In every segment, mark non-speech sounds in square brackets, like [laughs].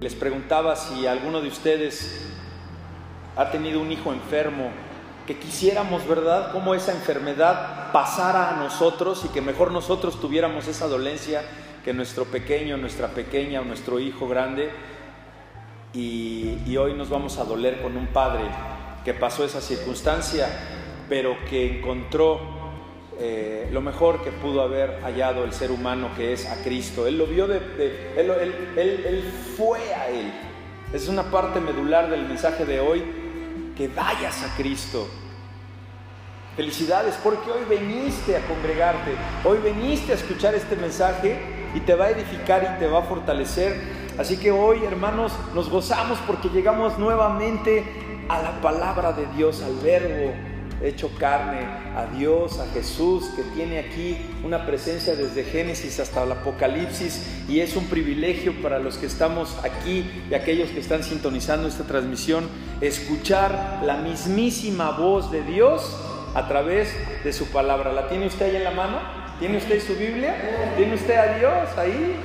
Les preguntaba si alguno de ustedes ha tenido un hijo enfermo, que quisiéramos, ¿verdad?, cómo esa enfermedad pasara a nosotros y que mejor nosotros tuviéramos esa dolencia que nuestro pequeño, nuestra pequeña o nuestro hijo grande. Y, y hoy nos vamos a doler con un padre que pasó esa circunstancia, pero que encontró eh, lo mejor que pudo haber hallado el ser humano, que es a Cristo. Él lo vio, de, él, él, él, fue a Él. Es una parte medular del mensaje de hoy, que vayas a Cristo. Felicidades porque hoy veniste a congregarte, hoy veniste a escuchar este mensaje y te va a edificar y te va a fortalecer. Así que hoy, hermanos, nos gozamos porque llegamos nuevamente a la palabra de Dios, al verbo hecho carne, a Dios, a Jesús, que tiene aquí una presencia desde Génesis hasta el Apocalipsis y es un privilegio para los que estamos aquí y aquellos que están sintonizando esta transmisión, escuchar la mismísima voz de Dios a través de su palabra. ¿La tiene usted ahí en la mano? ¿Tiene usted su Biblia? ¿Tiene usted a Dios ahí?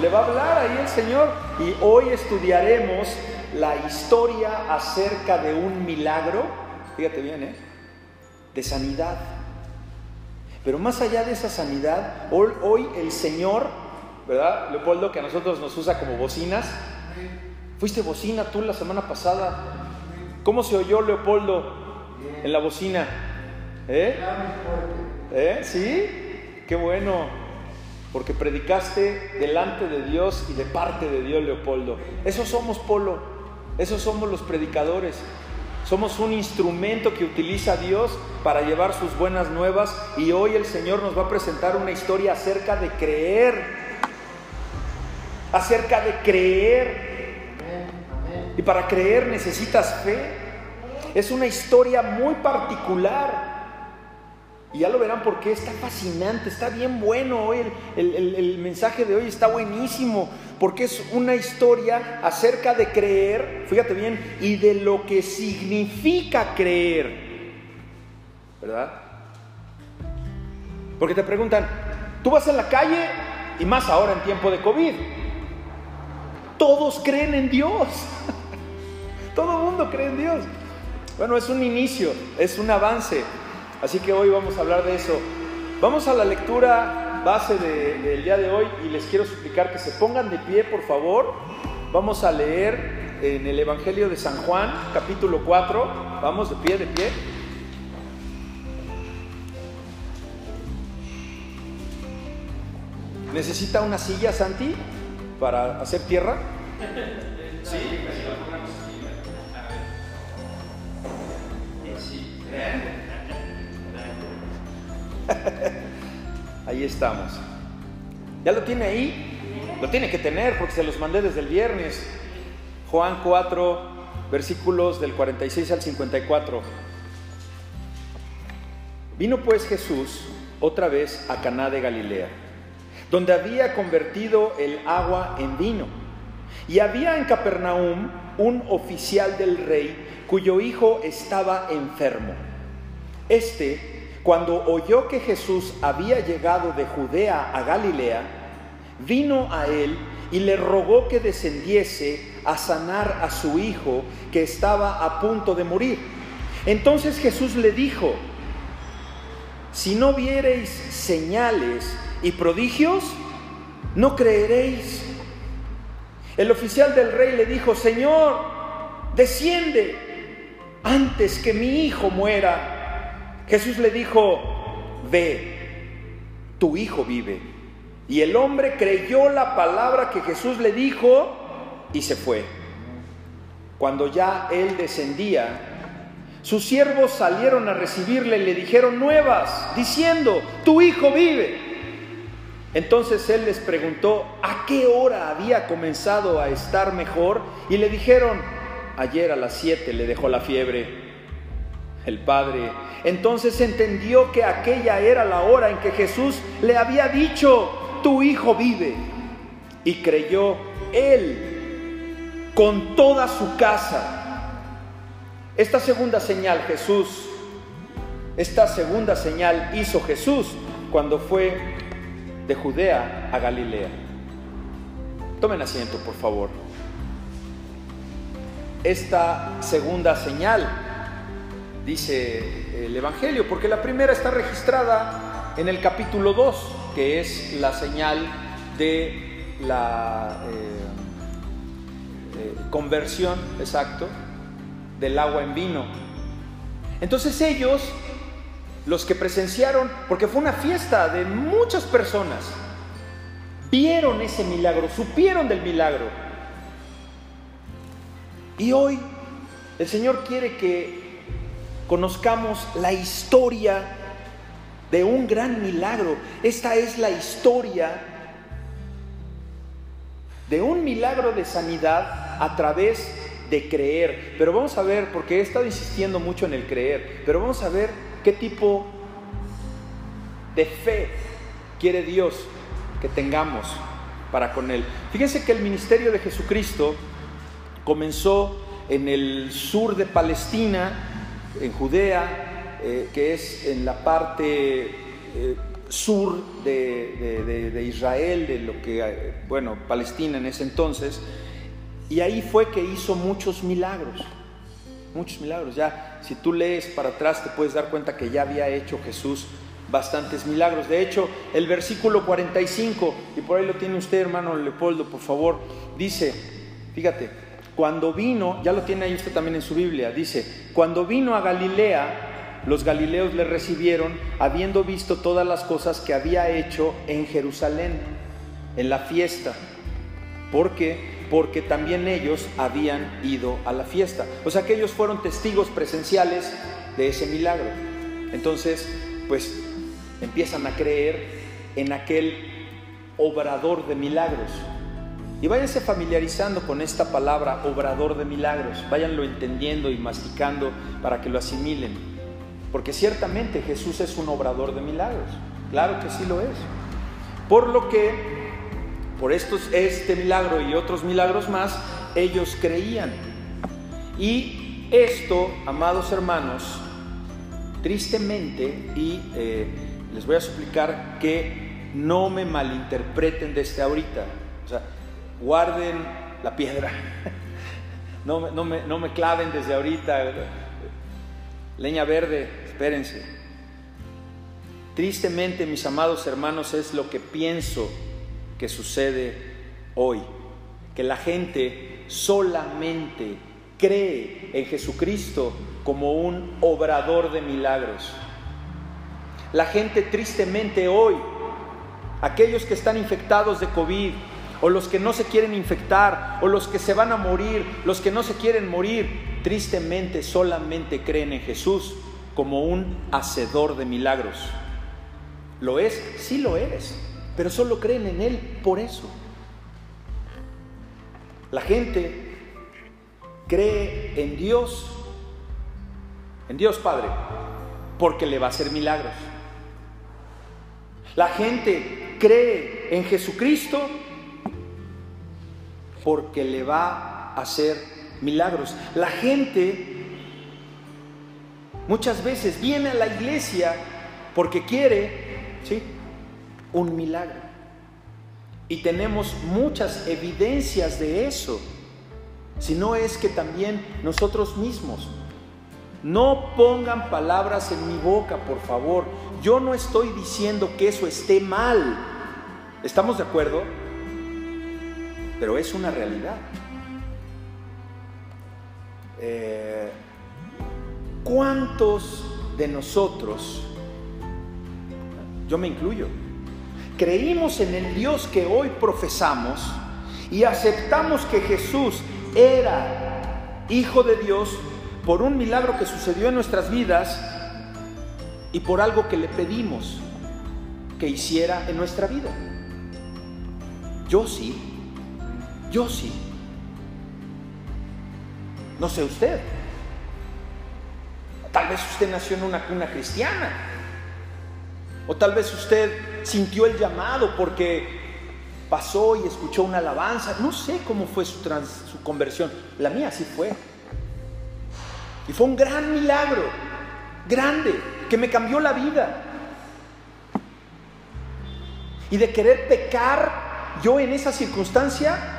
Le va a hablar ahí el Señor. Y hoy estudiaremos la historia acerca de un milagro, fíjate bien, ¿eh? De sanidad. Pero más allá de esa sanidad, hoy, el Señor, ¿verdad? Leopoldo, que a nosotros nos usa como bocinas. Fuiste bocina tú la semana pasada. ¿Cómo se oyó Leopoldo en la bocina? ¿Eh? ¿Eh? ¿Sí? Qué bueno. Porque predicaste delante de Dios y de parte de Dios, Leopoldo. Eso somos, Polo. Esos somos los predicadores. Somos un instrumento que utiliza Dios para llevar sus buenas nuevas y hoy el Señor nos va a presentar una historia acerca de creer. Acerca de creer. Y para creer necesitas fe. Es una historia muy particular. Y ya lo verán porque está fascinante, está bien bueno hoy, el, el, mensaje de hoy está buenísimo, porque es una historia acerca de creer, fíjate bien, y de lo que significa creer, ¿verdad? Porque te preguntan, tú vas en la calle, y más ahora en tiempo de COVID, todos creen en Dios, [laughs] todo el mundo cree en Dios. Bueno, es un inicio, es un avance, Así que hoy vamos a hablar de eso. Vamos a la lectura base del día de hoy y les quiero suplicar que se pongan de pie, por favor. Vamos a leer en el Evangelio de San Juan, capítulo 4. Vamos de pie, de pie. ¿Necesita una silla, Santi, para hacer tierra? Sí. Sí. [laughs] ahí estamos. ¿Ya lo tiene ahí? Lo tiene que tener porque se los mandé desde el viernes. Juan 4, versículos del 46 al 54. Vino pues Jesús otra vez a Caná de Galilea, donde había convertido el agua en vino. Y había en Capernaum un oficial del rey cuyo hijo estaba enfermo. Este cuando oyó que Jesús había llegado de Judea a Galilea, vino a él y le rogó que descendiese a sanar a su hijo que estaba a punto de morir. Entonces Jesús le dijo, si no viereis señales y prodigios, no creeréis. El oficial del rey le dijo, Señor, desciende antes que mi hijo muera. Jesús le dijo, ve, tu hijo vive. Y el hombre creyó la palabra que Jesús le dijo y se fue. Cuando ya él descendía, sus siervos salieron a recibirle y le dijeron nuevas, diciendo, tu hijo vive. Entonces él les preguntó a qué hora había comenzado a estar mejor y le dijeron, ayer a las siete le dejó la fiebre. El padre entonces entendió que aquella era la hora en que Jesús le había dicho, tu hijo vive. Y creyó él con toda su casa. Esta segunda señal Jesús, esta segunda señal hizo Jesús cuando fue de Judea a Galilea. Tomen asiento, por favor. esta segunda señal, dice el Evangelio, porque la primera está registrada en el capítulo 2, que es la señal de la eh, eh, conversión, exacto, del agua en vino. Entonces ellos, los que presenciaron, porque fue una fiesta de muchas personas, vieron ese milagro, supieron del milagro. Y hoy el Señor quiere que conozcamos la historia de un gran milagro. Esta es la historia de un milagro de sanidad a través de creer. Pero vamos a ver, porque he estado insistiendo mucho en el creer, pero vamos a ver qué tipo de fe quiere Dios que tengamos para con Él. Fíjense que el ministerio de Jesucristo comenzó en el sur de Palestina, en Judea, eh, que es en la parte eh, sur de, de, Israel, de lo que, eh, bueno, Palestina en ese entonces, y ahí fue que hizo muchos milagros, muchos milagros. Ya, si tú lees para atrás, te puedes dar cuenta que ya había hecho Jesús bastantes milagros. De hecho, el versículo 45, y por ahí lo tiene usted, hermano Leopoldo, por favor, dice, fíjate, cuando vino, ya lo tiene ahí usted también en su Biblia, dice, cuando vino a Galilea, los galileos le recibieron, habiendo visto todas las cosas que había hecho en Jerusalén, en la fiesta. porque porque también ellos habían ido a la fiesta. O sea que ellos fueron testigos presenciales de ese milagro. Entonces, pues empiezan a creer en aquel obrador de milagros. Y váyanse familiarizando con esta palabra, obrador de milagros. Váyanlo entendiendo y masticando para que lo asimilen. Porque ciertamente Jesús es un obrador de milagros. Claro que sí lo es. Por lo que por estos, este milagro y otros milagros más, ellos creían. Y esto, amados hermanos, tristemente, y eh, les voy a suplicar que no me malinterpreten desde ahorita, o sea, guarden la piedra, no, no, me, no me claven desde ahorita, leña verde, espérense. Tristemente, mis amados hermanos, es lo que pienso que sucede hoy, que la gente solamente cree en Jesucristo como un obrador de milagros. La gente tristemente hoy, aquellos que están infectados de COVID, o los que no se quieren infectar, o los que se van a morir, los que no se quieren morir, tristemente solamente creen en Jesús como un hacedor de milagros. ¿Lo es? Sí lo eres pero solo creen en Él por eso. La gente cree en Dios, en Dios Padre, porque le va a hacer milagros. La gente cree en Jesucristo porque le va a hacer milagros. La gente muchas veces viene a la iglesia porque quiere, ¿sí? un milagro. Y tenemos muchas evidencias de eso. Si no es que también nosotros mismos. No pongan palabras en mi boca, por favor. Yo no estoy diciendo que eso esté mal. ¿Estamos de acuerdo? Pero es una realidad. Eh, ¿Cuántos de nosotros, yo me incluyo, creímos en el Dios que hoy profesamos y aceptamos que Jesús era Hijo de Dios por un milagro que sucedió en nuestras vidas y por algo que le pedimos que hiciera en nuestra vida. Yo sí, yo sí. No sé usted. Tal vez usted nació en una cuna cristiana. O tal vez usted sintió el llamado porque pasó y escuchó una alabanza. No sé cómo fue su, su conversión. La mía sí fue. Y fue un gran milagro, grande, que me cambió la vida. Y de querer pecar, yo en esa circunstancia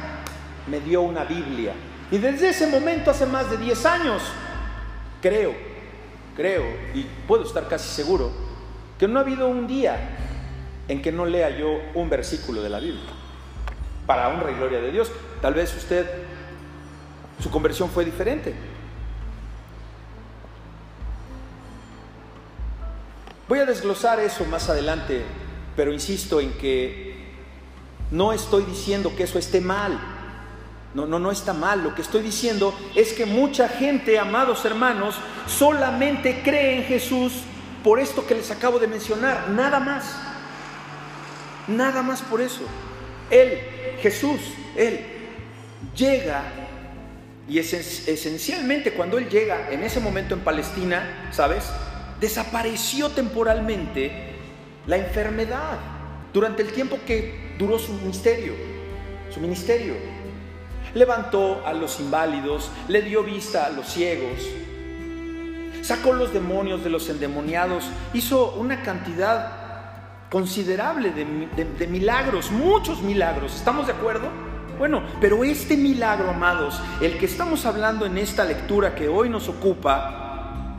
me dio una Biblia Y desde ese momento, hace más de 10 años, creo, creo, y puedo estar casi seguro, que no ha habido un día en que no lea yo un versículo de la Biblia. Para honra y gloria de Dios. Tal vez usted, su conversión fue diferente. Voy a desglosar eso más adelante, pero insisto en que no estoy diciendo que eso esté mal. No, no, no está mal. Lo que estoy diciendo es que mucha gente, amados hermanos, solamente cree en Jesús por esto que les acabo de mencionar, nada más. Nada más por eso. Él, Jesús, Él llega y es, esencialmente cuando Él llega en ese momento en Palestina, ¿sabes? Desapareció temporalmente la enfermedad durante el tiempo que duró su ministerio, su ministerio. Levantó a los inválidos, le dio vista a los ciegos, sacó los demonios de los endemoniados, hizo una cantidad considerable de, milagros, muchos milagros. ¿Estamos de acuerdo? Bueno, pero este milagro, amados, el que estamos hablando en esta lectura que hoy nos ocupa,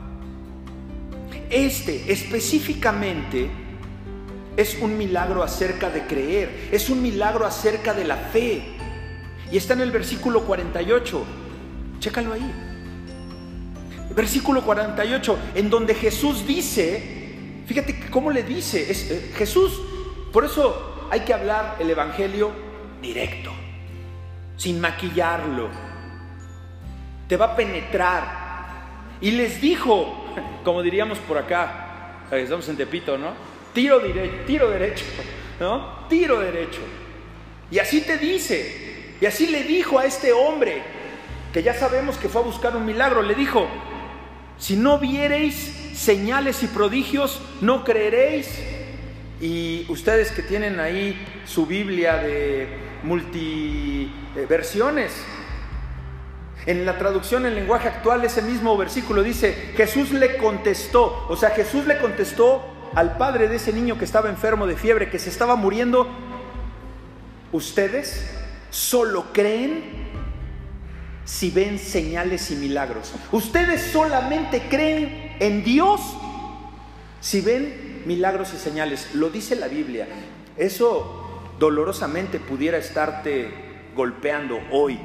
este específicamente es un milagro acerca de creer, es un milagro acerca de la fe. Y está en el versículo 48. Chécalo ahí. Versículo 48, en donde Jesús dice, Fíjate cómo le dice, es, eh, Jesús, por eso hay que hablar el Evangelio directo, sin maquillarlo. Te va a penetrar. Y les dijo, como diríamos por acá, estamos en Tepito, ¿no? Tiro, tiro derecho, ¿no? Tiro derecho. Y así te dice, y así le dijo a este hombre, que ya sabemos que fue a buscar un milagro, le dijo, si no viereis señales y prodigios, no creeréis. Y ustedes que tienen ahí su Biblia de multiversiones, en la traducción en lenguaje actual ese mismo versículo dice, Jesús le contestó, o sea, Jesús le contestó al padre de ese niño que estaba enfermo de fiebre, que se estaba muriendo, ustedes solo creen si ven señales y milagros. Ustedes solamente creen en Dios si ven milagros y señales. Lo dice la Biblia. Eso dolorosamente pudiera estarte golpeando hoy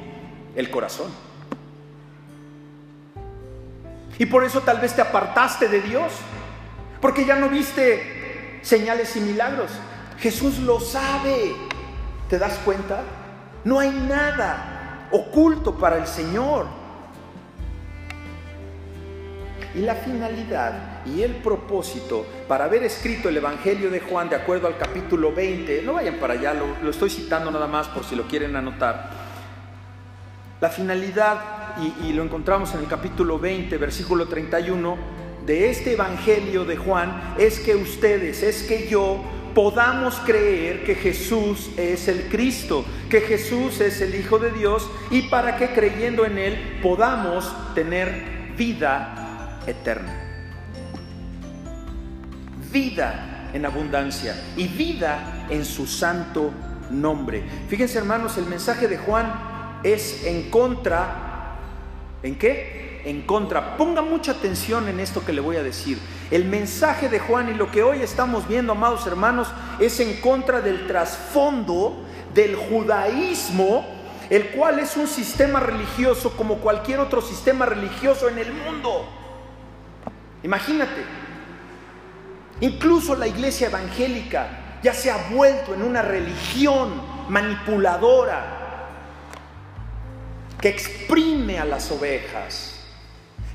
el corazón. Y por eso tal vez te apartaste de Dios, porque ya no viste señales y milagros. Jesús lo sabe. ¿Te das cuenta? No hay nada oculto para el Señor. Y la finalidad y el propósito para haber escrito el Evangelio de Juan de acuerdo al capítulo 20, no vayan para allá, lo, estoy citando nada más por si lo quieren anotar. La finalidad, y, lo encontramos en el capítulo 20, versículo 31, de este Evangelio de Juan es que ustedes, es que yo podamos creer que Jesús es el Cristo, que Jesús es el Hijo de Dios y para que creyendo en Él podamos tener vida eterna. Vida en abundancia y vida en su santo nombre. Fíjense hermanos, el mensaje de Juan es en contra. ¿En qué? En contra. Ponga mucha atención en esto que le voy a decir. El mensaje de Juan y lo que hoy estamos viendo, amados hermanos, es en contra del trasfondo del judaísmo, el cual es un sistema religioso como cualquier otro sistema religioso en el mundo. Imagínate, incluso la iglesia evangélica ya se ha vuelto en una religión manipuladora que exprime a las ovejas,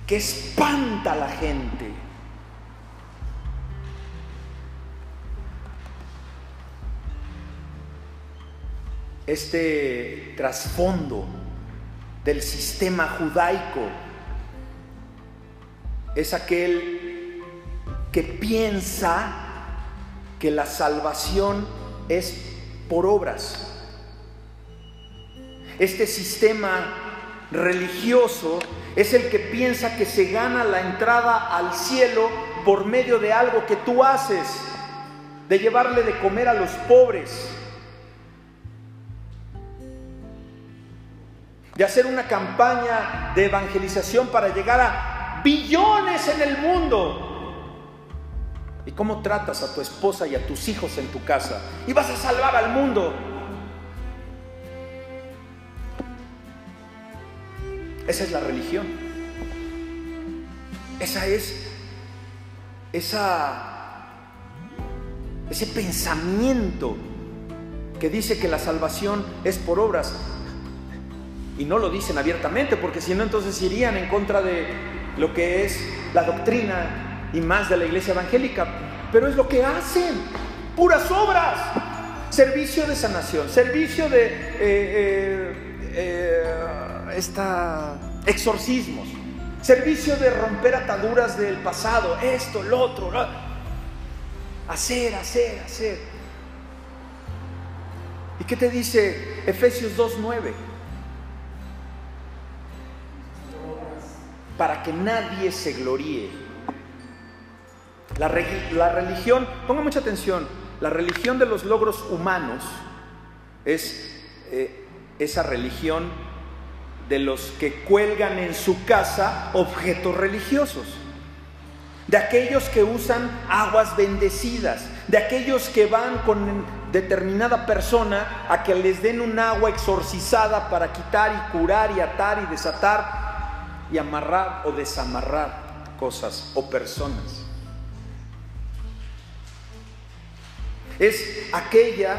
que espanta a la gente. Este trasfondo del sistema judaico es aquel que piensa que la salvación es por obras. Este sistema religioso es el que piensa que se gana la entrada al cielo por medio de algo que tú haces, de llevarle de comer a los pobres, de hacer una campaña de evangelización para llegar a billones en el mundo. ¿Y cómo tratas a tu esposa y a tus hijos en tu casa? Y vas a salvar al mundo. Esa es la religión. Esa es esa, ese pensamiento que dice que la salvación es por obras. Y no lo dicen abiertamente, porque si no entonces irían en contra de lo que es la doctrina y más de la iglesia evangélica. Pero es lo que hacen, puras obras. Servicio de sanación, servicio de eh, eh, eh, esta, exorcismos, servicio de romper ataduras del pasado, esto, lo otro. Hacer, hacer, hacer. ¿Y qué te dice Efesios 2.9? Para que nadie se gloríe. La, religión, ponga mucha atención, la religión de los logros humanos es eh, esa religión de los que cuelgan en su casa objetos religiosos, de aquellos que usan aguas bendecidas, de aquellos que van con determinada persona a que les den un agua exorcizada para quitar y curar y atar y desatar y amarrar o desamarrar cosas o personas. Es aquella,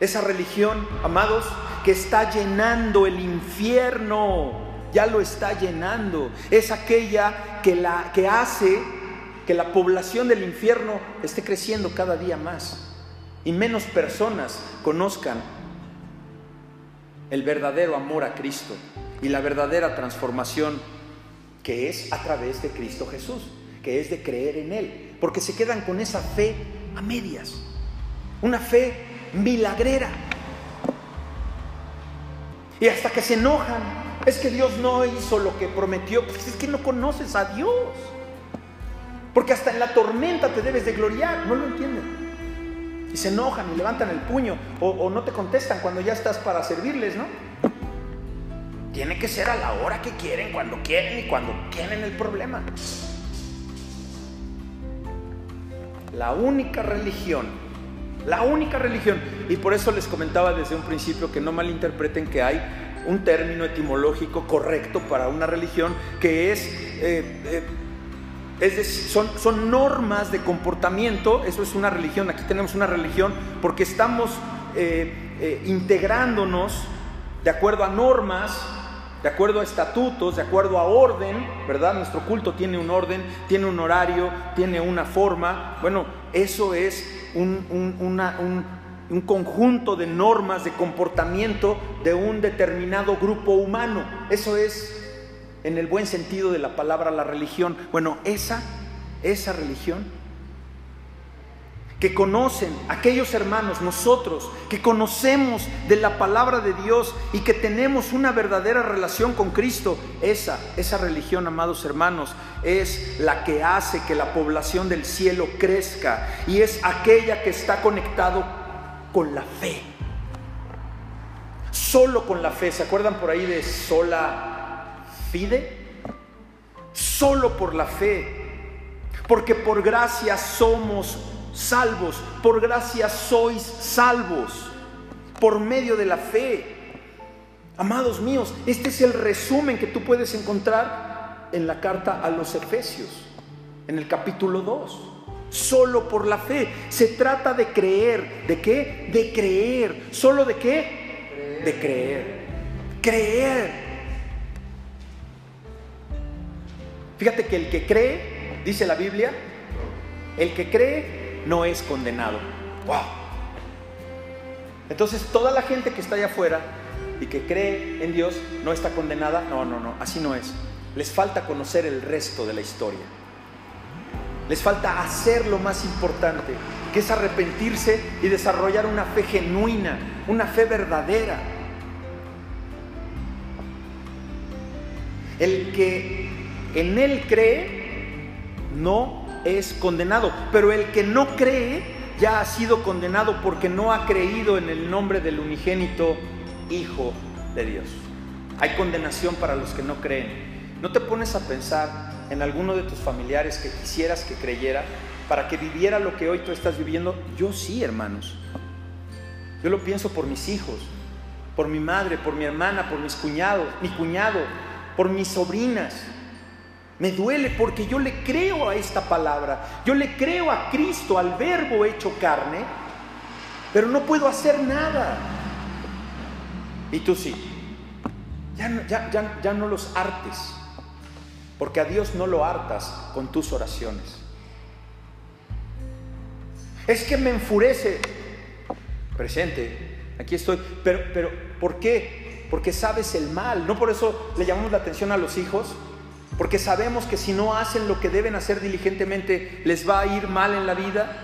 esa religión, amados, que está llenando el infierno, ya lo está llenando. Es aquella que, la, que hace que la población del infierno esté creciendo cada día más y menos personas conozcan el verdadero amor a Cristo y la verdadera transformación que es a través de Cristo Jesús, que es de creer en Él, porque se quedan con esa fe a medias, una fe milagrera. Y hasta que se enojan, es que Dios no hizo lo que prometió, pues es que no conoces a Dios. Porque hasta en la tormenta te debes de gloriar, no lo entienden. Y se enojan y levantan el puño o, no te contestan cuando ya estás para servirles, ¿no? Tiene que ser a la hora que quieren, cuando quieren y cuando quieren el problema. La única religión la única religión. Y por eso les comentaba desde un principio que no malinterpreten que hay un término etimológico correcto para una religión que es, eh, eh, es decir, son, son normas de comportamiento, eso es una religión, aquí tenemos una religión porque estamos eh, integrándonos de acuerdo a normas, de acuerdo a estatutos, de acuerdo a orden, ¿verdad? Nuestro culto tiene un orden, tiene un horario, tiene una forma. Bueno, eso es un, conjunto de normas de comportamiento de un determinado grupo humano. Eso es, en el buen sentido de la palabra, la religión. Bueno, esa, esa religión que conocen, aquellos hermanos, nosotros, que conocemos de la palabra de Dios y que tenemos una verdadera relación con Cristo, esa, esa religión, amados hermanos, es la que hace que la población del cielo crezca y es aquella que está conectado con la fe. Solo con la fe, ¿se acuerdan por ahí de sola fide? Solo por la fe, porque por gracia somos salvos, por gracia sois salvos, por medio de la fe. Amados míos, este es el resumen que tú puedes encontrar en la carta a los Efesios, en el capítulo 2. Solo por la fe. Se trata de creer. ¿De qué? De creer. ¿Solo de qué? De creer. Creer. Fíjate que el que cree, dice la Biblia, el que cree no es condenado. ¡Wow! Entonces toda la gente que está allá afuera y que cree en Dios no está condenada. No, no, no, así no es. Les falta conocer el resto de la historia. Les falta hacer lo más importante, que es arrepentirse y desarrollar una fe genuina, una fe verdadera. El que en Él cree no es condenado, pero el que no cree ya ha sido condenado porque no ha creído en el nombre del unigénito Hijo de Dios. hay condenación para los que no creen. ¿No te pones a pensar en alguno de tus familiares que quisieras que creyera para que viviera lo que hoy tú estás viviendo? Yo sí, hermanos. Yo lo pienso por mis hijos, por mi madre, por mi hermana, por mis cuñados, mi cuñado, por mis sobrinas. Me duele porque yo le creo a esta palabra, yo le creo a Cristo, al verbo hecho carne, pero no puedo hacer nada. Y tú sí. Ya, no los hartes, porque a Dios no lo hartas con tus oraciones. Es que me enfurece. Presente, aquí estoy. Pero, pero, ¿por qué? Porque sabes el mal. No por eso le llamamos la atención a los hijos. Porque sabemos que si no hacen lo que deben hacer diligentemente, les va a ir mal en la vida.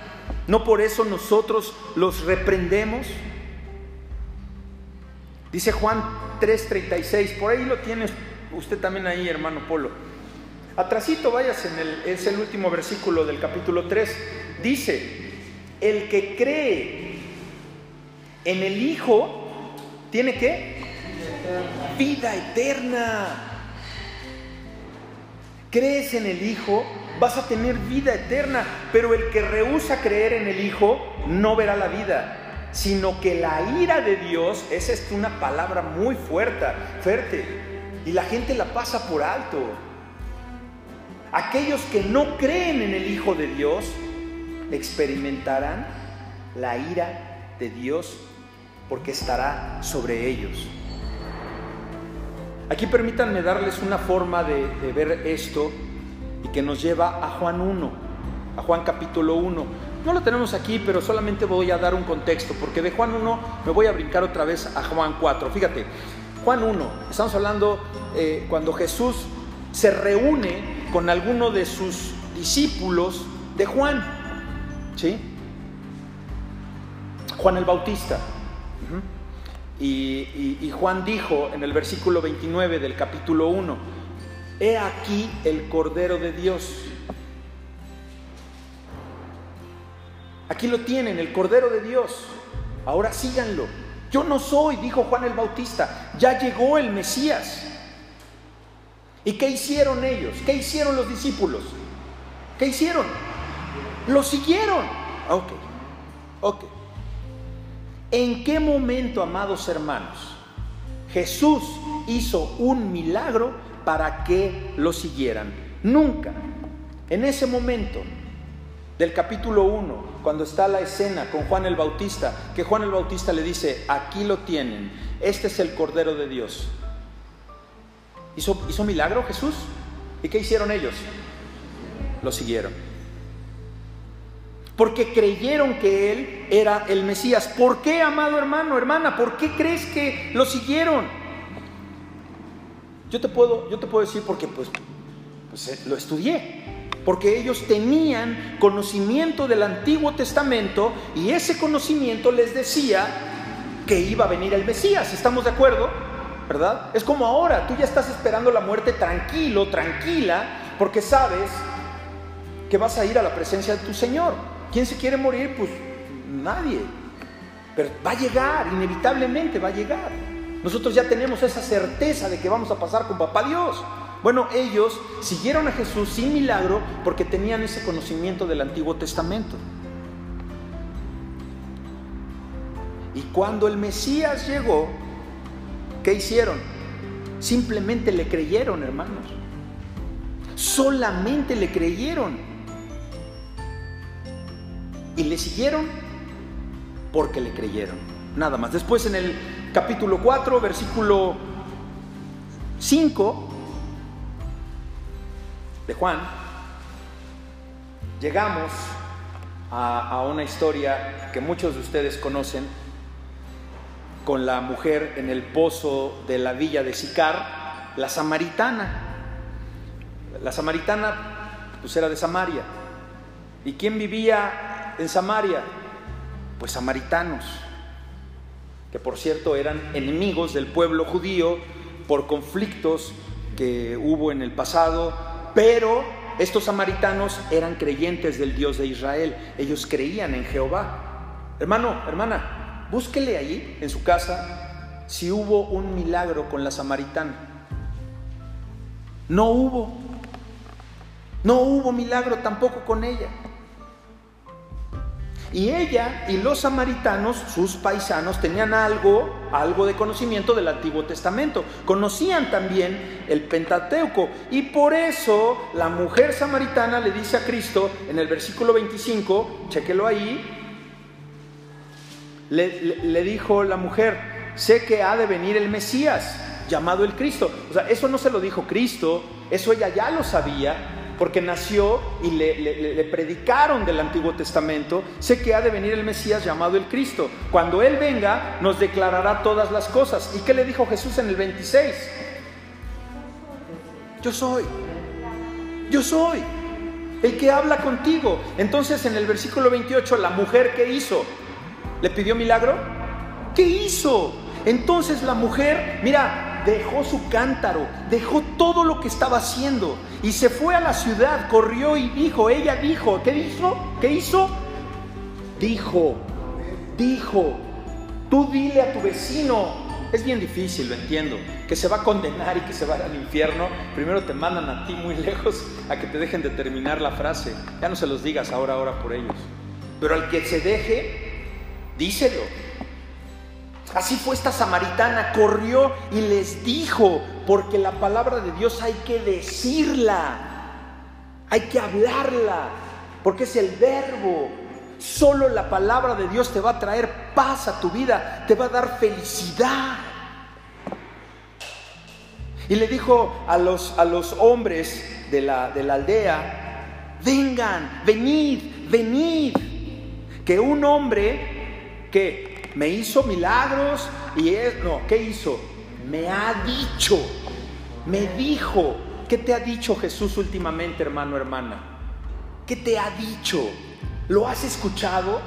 No por eso nosotros los reprendemos. Dice Juan 3:36, por ahí lo tienes usted también ahí, hermano Polo. Atrasito vayas en el, es el último versículo del capítulo 3. Dice, el que cree en el Hijo, ¿tiene qué? Vida eterna. Crees en el Hijo, vas a tener vida eterna, pero el que rehúsa creer en el Hijo no verá la vida, sino que la ira de Dios, esa es una palabra muy fuerte, fuerte, y la gente la pasa por alto. Aquellos que no creen en el Hijo de Dios experimentarán la ira de Dios porque estará sobre ellos. Aquí permítanme darles una forma de, ver esto y que nos lleva a Juan 1, a Juan capítulo 1. No lo tenemos aquí, pero solamente voy a dar un contexto, porque de Juan 1 me voy a brincar otra vez a Juan 4. Fíjate, Juan 1, estamos hablando eh, cuando Jesús se reúne con alguno de sus discípulos de Juan, ¿sí? Juan el Bautista. Y, Juan dijo en el versículo 29 del capítulo 1, He aquí el Cordero de Dios. Aquí lo tienen, el Cordero de Dios. Ahora síganlo. Yo no soy, dijo Juan el Bautista, ya llegó el Mesías. ¿Y qué hicieron ellos? ¿Qué hicieron los discípulos? ¿Qué hicieron? Lo siguieron. Ok, ok. ¿En qué momento, amados hermanos, Jesús hizo un milagro para que lo siguieran? Nunca. En ese momento del capítulo 1, cuando está la escena con Juan el Bautista, que Juan el Bautista le dice, aquí lo tienen, este es el Cordero de Dios. ¿Hizo, hizo milagro Jesús? ¿Y qué hicieron ellos? Lo siguieron porque creyeron que Él era el Mesías. ¿Por qué, amado hermano, hermana? ¿Por qué crees que lo siguieron? Yo te puedo, yo te puedo decir porque pues, pues eh, lo estudié. Porque ellos tenían conocimiento del Antiguo Testamento y ese conocimiento les decía que iba a venir el Mesías. ¿Estamos de acuerdo? ¿Verdad? Es como ahora, tú ya estás esperando la muerte tranquilo, tranquila, porque sabes que vas a ir a la presencia de tu Señor. ¿Quién se quiere morir? Pues nadie. Pero va a llegar, inevitablemente va a llegar. Nosotros ya tenemos esa certeza de que vamos a pasar con papá Dios. Bueno, ellos siguieron a Jesús sin milagro porque tenían ese conocimiento del Antiguo Testamento. Y cuando el Mesías llegó, ¿qué hicieron? Simplemente le creyeron, hermanos. Solamente le creyeron. Y le siguieron porque le creyeron. Nada más. Después en el capítulo 4, versículo 5 de Juan, llegamos a, una historia que muchos de ustedes conocen con la mujer en el pozo de la villa de Sicar, la samaritana. La samaritana pues era de Samaria. ¿Y quién vivía en Samaria? Pues samaritanos, que por cierto eran enemigos del pueblo judío por conflictos que hubo en el pasado, pero estos samaritanos eran creyentes del Dios de Israel, ellos creían en Jehová. Hermano, hermana, búsquele ahí en su casa si hubo un milagro con la samaritana. No hubo. No hubo milagro tampoco con ella. Y ella y los samaritanos, sus paisanos, tenían algo, algo de conocimiento del Antiguo Testamento. Conocían también el Pentateuco. Y por eso la mujer samaritana le dice a Cristo en el versículo 25, chequelo ahí, le, le dijo la mujer, sé que ha de venir el Mesías, llamado el Cristo. O sea, eso no se lo dijo Cristo, eso ella ya lo sabía, porque nació y le, predicaron del Antiguo Testamento, sé que ha de venir el Mesías llamado el Cristo. Cuando Él venga, nos declarará todas las cosas. ¿Y qué le dijo Jesús en el 26? Yo soy, yo soy el que habla contigo. Entonces en el versículo 28, la mujer que hizo, ¿le pidió milagro? ¿Qué hizo? Entonces la mujer, mira, dejó su cántaro, dejó todo lo que estaba haciendo y se fue a la ciudad, corrió y dijo, ella dijo, ¿qué dijo? ¿Qué hizo? Dijo, dijo, tú dile a tu vecino, es bien difícil, lo entiendo, que se va a condenar y que se va al infierno, primero te mandan a ti muy [laughs] lejos a que te dejen de terminar la frase, ya no se los digas ahora, ahora por ellos, pero al que se deje, díselo, Así fue esta samaritana, corrió y les dijo, porque la palabra de Dios hay que decirla, hay que hablarla, porque es el verbo. Solo la palabra de Dios te va a traer paz a tu vida, te va a dar felicidad. Y le dijo a los, a los hombres de la, de la aldea, vengan, venid, venid, que un hombre que me hizo milagros y es, no, ¿qué hizo? Me ha dicho, me dijo, ¿qué te ha dicho Jesús últimamente, hermano, hermana? ¿Qué te ha dicho? ¿Lo has escuchado?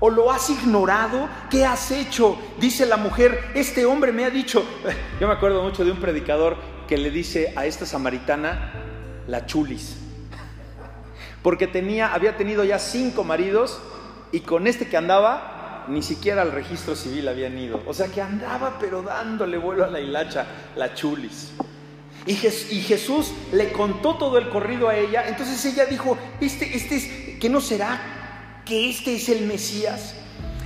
¿O lo has ignorado? ¿Qué has hecho? Dice la mujer, este hombre me ha dicho, [laughs] yo me acuerdo mucho de un predicador que le dice a esta samaritana, la chulis, [laughs] porque tenía, había tenido ya cinco maridos y con este que andaba ni siquiera al registro civil habían ido. O sea que andaba pero dándole vuelo a la hilacha, la chulis. Y, Jesús le contó todo el corrido a ella. Entonces ella dijo, este, este es, ¿que no será que este es el Mesías?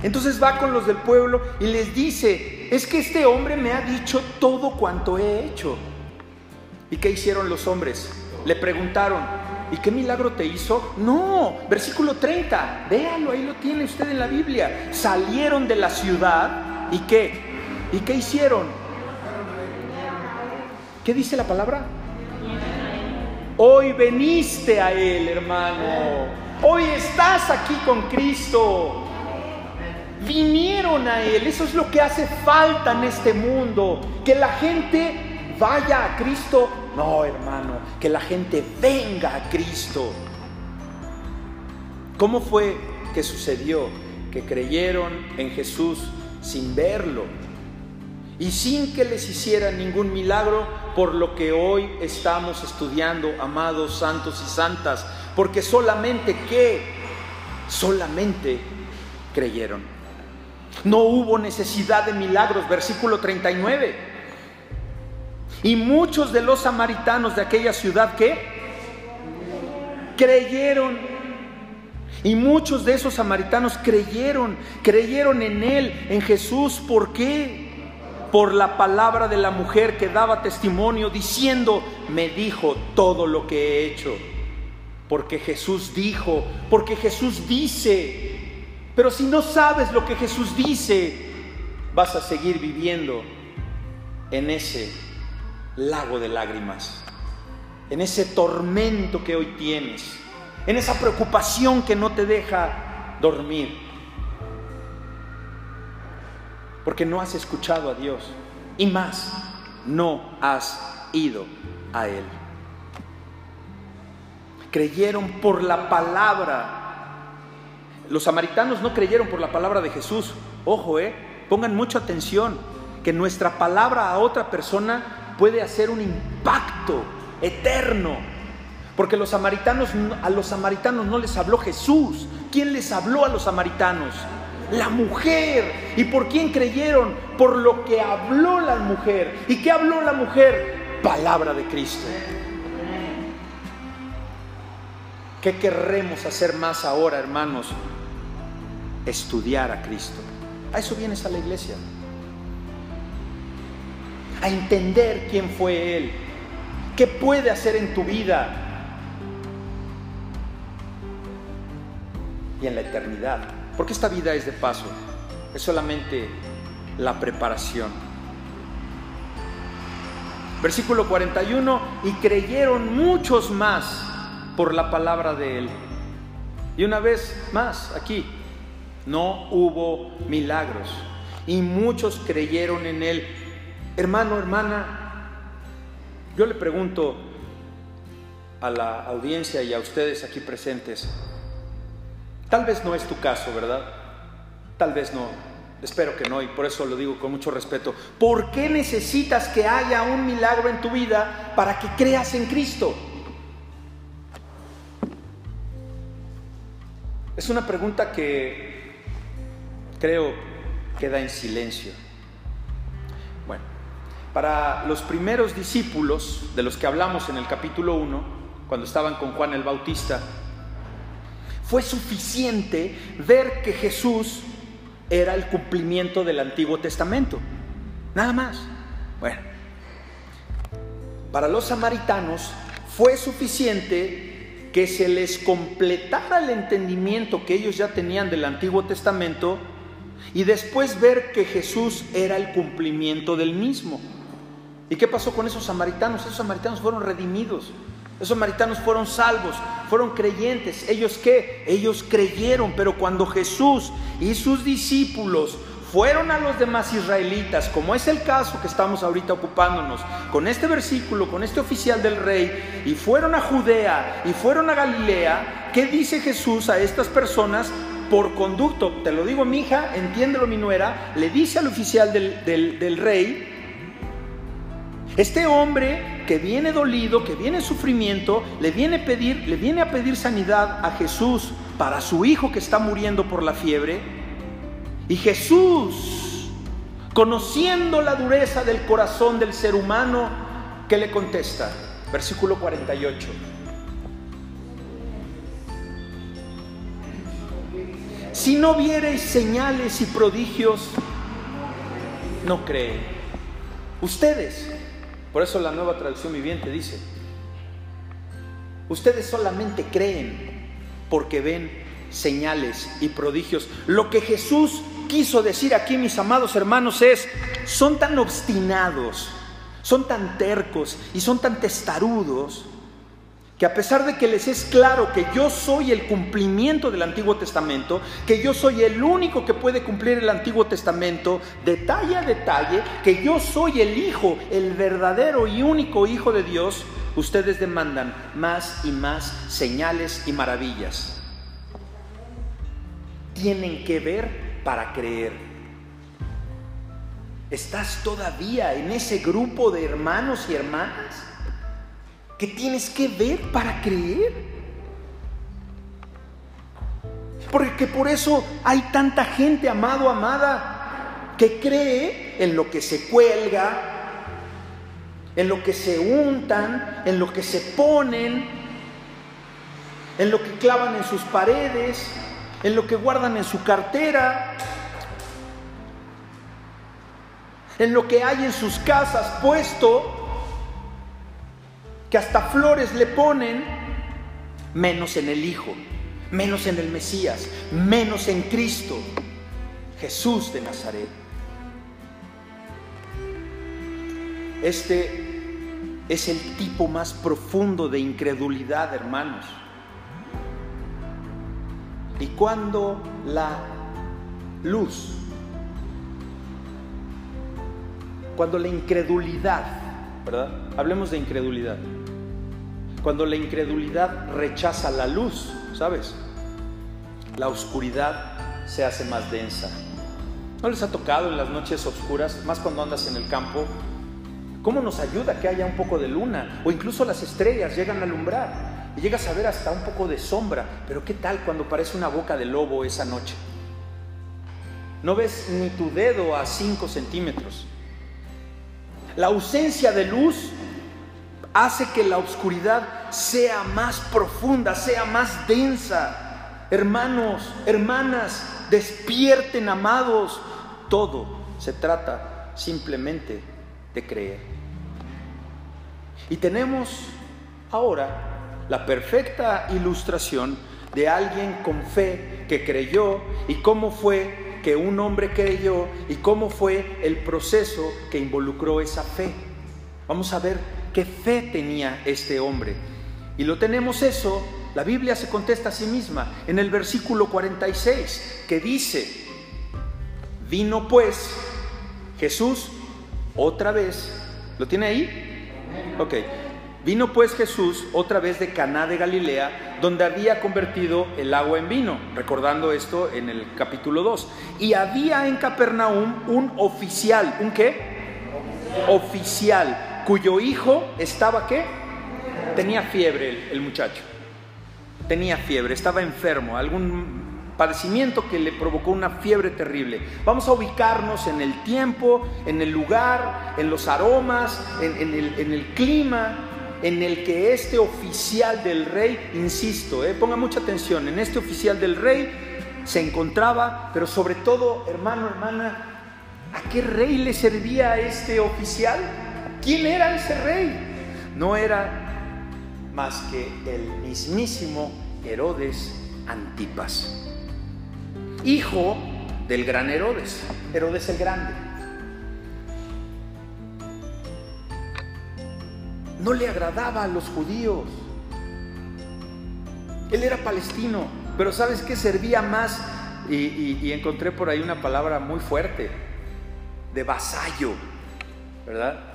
Entonces va con los del pueblo y les dice, es que este hombre me ha dicho todo cuanto he hecho. ¿Y qué hicieron los hombres? Le preguntaron, ¿Y qué milagro te hizo? No, versículo 30, véalo, ahí lo tiene usted en la Biblia. Salieron de la ciudad y qué? ¿Y qué hicieron? ¿Qué dice la palabra? Hoy veniste a Él, hermano. Hoy estás aquí con Cristo. Vinieron a Él. Eso es lo que hace falta en este mundo. Que la gente vaya a Cristo no, hermano, que la gente venga a Cristo. ¿Cómo fue que sucedió? Que creyeron en Jesús sin verlo y sin que les hiciera ningún milagro por lo que hoy estamos estudiando, amados santos y santas, porque solamente que, solamente creyeron. No hubo necesidad de milagros, versículo 39. Y muchos de los samaritanos de aquella ciudad que creyeron. Y muchos de esos samaritanos creyeron, creyeron en Él, en Jesús. ¿Por qué? Por la palabra de la mujer que daba testimonio diciendo, me dijo todo lo que he hecho. Porque Jesús dijo, porque Jesús dice. Pero si no sabes lo que Jesús dice, vas a seguir viviendo en ese lago de lágrimas, en ese tormento que hoy tienes, en esa preocupación que no te deja dormir, porque no has escuchado a Dios y más, no has ido a Él. Creyeron por la palabra. Los samaritanos no creyeron por la palabra de Jesús. Ojo, eh, pongan mucha atención que nuestra palabra a otra persona puede hacer un impacto eterno. Porque los samaritanos, a los samaritanos no les habló Jesús. ¿Quién les habló a los samaritanos? La mujer. ¿Y por quién creyeron? Por lo que habló la mujer. ¿Y qué habló la mujer? Palabra de Cristo. ¿Qué querremos hacer más ahora, hermanos? Estudiar a Cristo. A eso vienes a la iglesia. A entender quién fue Él. ¿Qué puede hacer en tu vida? Y en la eternidad. Porque esta vida es de paso. Es solamente la preparación. Versículo 41. Y creyeron muchos más por la palabra de Él. Y una vez más, aquí, no hubo milagros. Y muchos creyeron en Él. Hermano, hermana, yo le pregunto a la audiencia y a ustedes aquí presentes, tal vez no es tu caso, ¿verdad? Tal vez no, espero que no, y por eso lo digo con mucho respeto. ¿Por qué necesitas que haya un milagro en tu vida para que creas en Cristo? Es una pregunta que creo queda en silencio. Para los primeros discípulos de los que hablamos en el capítulo 1, cuando estaban con Juan el Bautista, fue suficiente ver que Jesús era el cumplimiento del Antiguo Testamento. Nada más. Bueno, para los samaritanos fue suficiente que se les completara el entendimiento que ellos ya tenían del Antiguo Testamento y después ver que Jesús era el cumplimiento del mismo. ¿Y qué pasó con esos samaritanos? Esos samaritanos fueron redimidos. Esos samaritanos fueron salvos, fueron creyentes. ¿Ellos qué? Ellos creyeron, pero cuando Jesús y sus discípulos fueron a los demás israelitas, como es el caso que estamos ahorita ocupándonos, con este versículo, con este oficial del rey, y fueron a Judea y fueron a Galilea, ¿qué dice Jesús a estas personas? Por conducto, te lo digo mi hija, entiéndelo mi nuera, le dice al oficial del, del rey, este hombre que viene dolido, que viene en sufrimiento, le viene, a pedir, le viene a pedir sanidad a Jesús para su hijo que está muriendo por la fiebre. Y Jesús, conociendo la dureza del corazón del ser humano, ¿qué le contesta? Versículo 48. Si no viereis señales y prodigios, no creen. Ustedes, por eso la nueva traducción viviente dice, ustedes solamente creen porque ven señales y prodigios. Lo que Jesús quiso decir aquí, mis amados hermanos, es, son tan obstinados, son tan tercos y son tan testarudos, que a pesar de que les es claro que yo soy el cumplimiento del Antiguo Testamento, que yo soy el único que puede cumplir el Antiguo Testamento detalle a detalle, que yo soy el Hijo, el verdadero y único Hijo de Dios, ustedes demandan más y más señales y maravillas. Tienen que ver para creer. ¿Estás todavía en ese grupo de hermanos y hermanas que tienes que ver para creer? Porque por eso hay tanta gente, amado, amada, que cree en lo que se cuelga, en lo que se untan, en lo que se ponen, en lo que clavan en sus paredes, en lo que guardan en su cartera, en lo que hay en sus casas puesto, que hasta flores le ponen, menos en el Hijo, menos en el Mesías, menos en Cristo, Jesús de Nazaret. Este es el tipo más profundo de incredulidad, hermanos. Y cuando la luz, cuando la incredulidad, ¿verdad? Hablemos de incredulidad. Cuando la incredulidad rechaza la luz, ¿sabes? La oscuridad se hace más densa. ¿No les ha tocado en las noches oscuras, más cuando andas en el campo? ¿Cómo nos ayuda que haya un poco de luna? O incluso las estrellas llegan a alumbrar y llegas a ver hasta un poco de sombra, pero ¿qué tal cuando parece una boca de lobo esa noche? no ves ni tu dedo a 5 centímetros. La ausencia de luz hace que la oscuridad sea más profunda, sea más densa. Hermanos, hermanas, despierten, amados. Todo se trata simplemente de creer. Y tenemos ahora la perfecta ilustración de alguien con fe que creyó y cómo fue que un hombre creyó y cómo fue el proceso que involucró esa fe. Vamos a ver qué fe tenía este hombre. Y lo tenemos eso, la Biblia se contesta a sí misma en el versículo 46, que dice, vino pues Jesús otra vez, ¿lo tiene ahí? Ok, vino pues Jesús otra vez de Caná de Galilea, donde había convertido el agua en vino, recordando esto en el capítulo 2. Y había en Capernaum un oficial, ¿un qué? Oficial cuyo hijo estaba qué? Tenía fiebre el, muchacho. Tenía fiebre, estaba enfermo, algún padecimiento que le provocó una fiebre terrible. Vamos a ubicarnos en el tiempo, en el lugar, en los aromas, en, el, clima en el que este oficial del rey, insisto, eh, ponga mucha atención, en este oficial del rey se encontraba, pero sobre todo, hermano, hermana, ¿a qué rey le servía este oficial? ¿Quién era ese rey? No era más que el mismísimo Herodes Antipas, hijo del gran Herodes, Herodes el Grande. No le agradaba a los judíos. Él era palestino, pero ¿sabes qué? Servía más, y, y encontré por ahí una palabra muy fuerte, de vasallo, ¿verdad?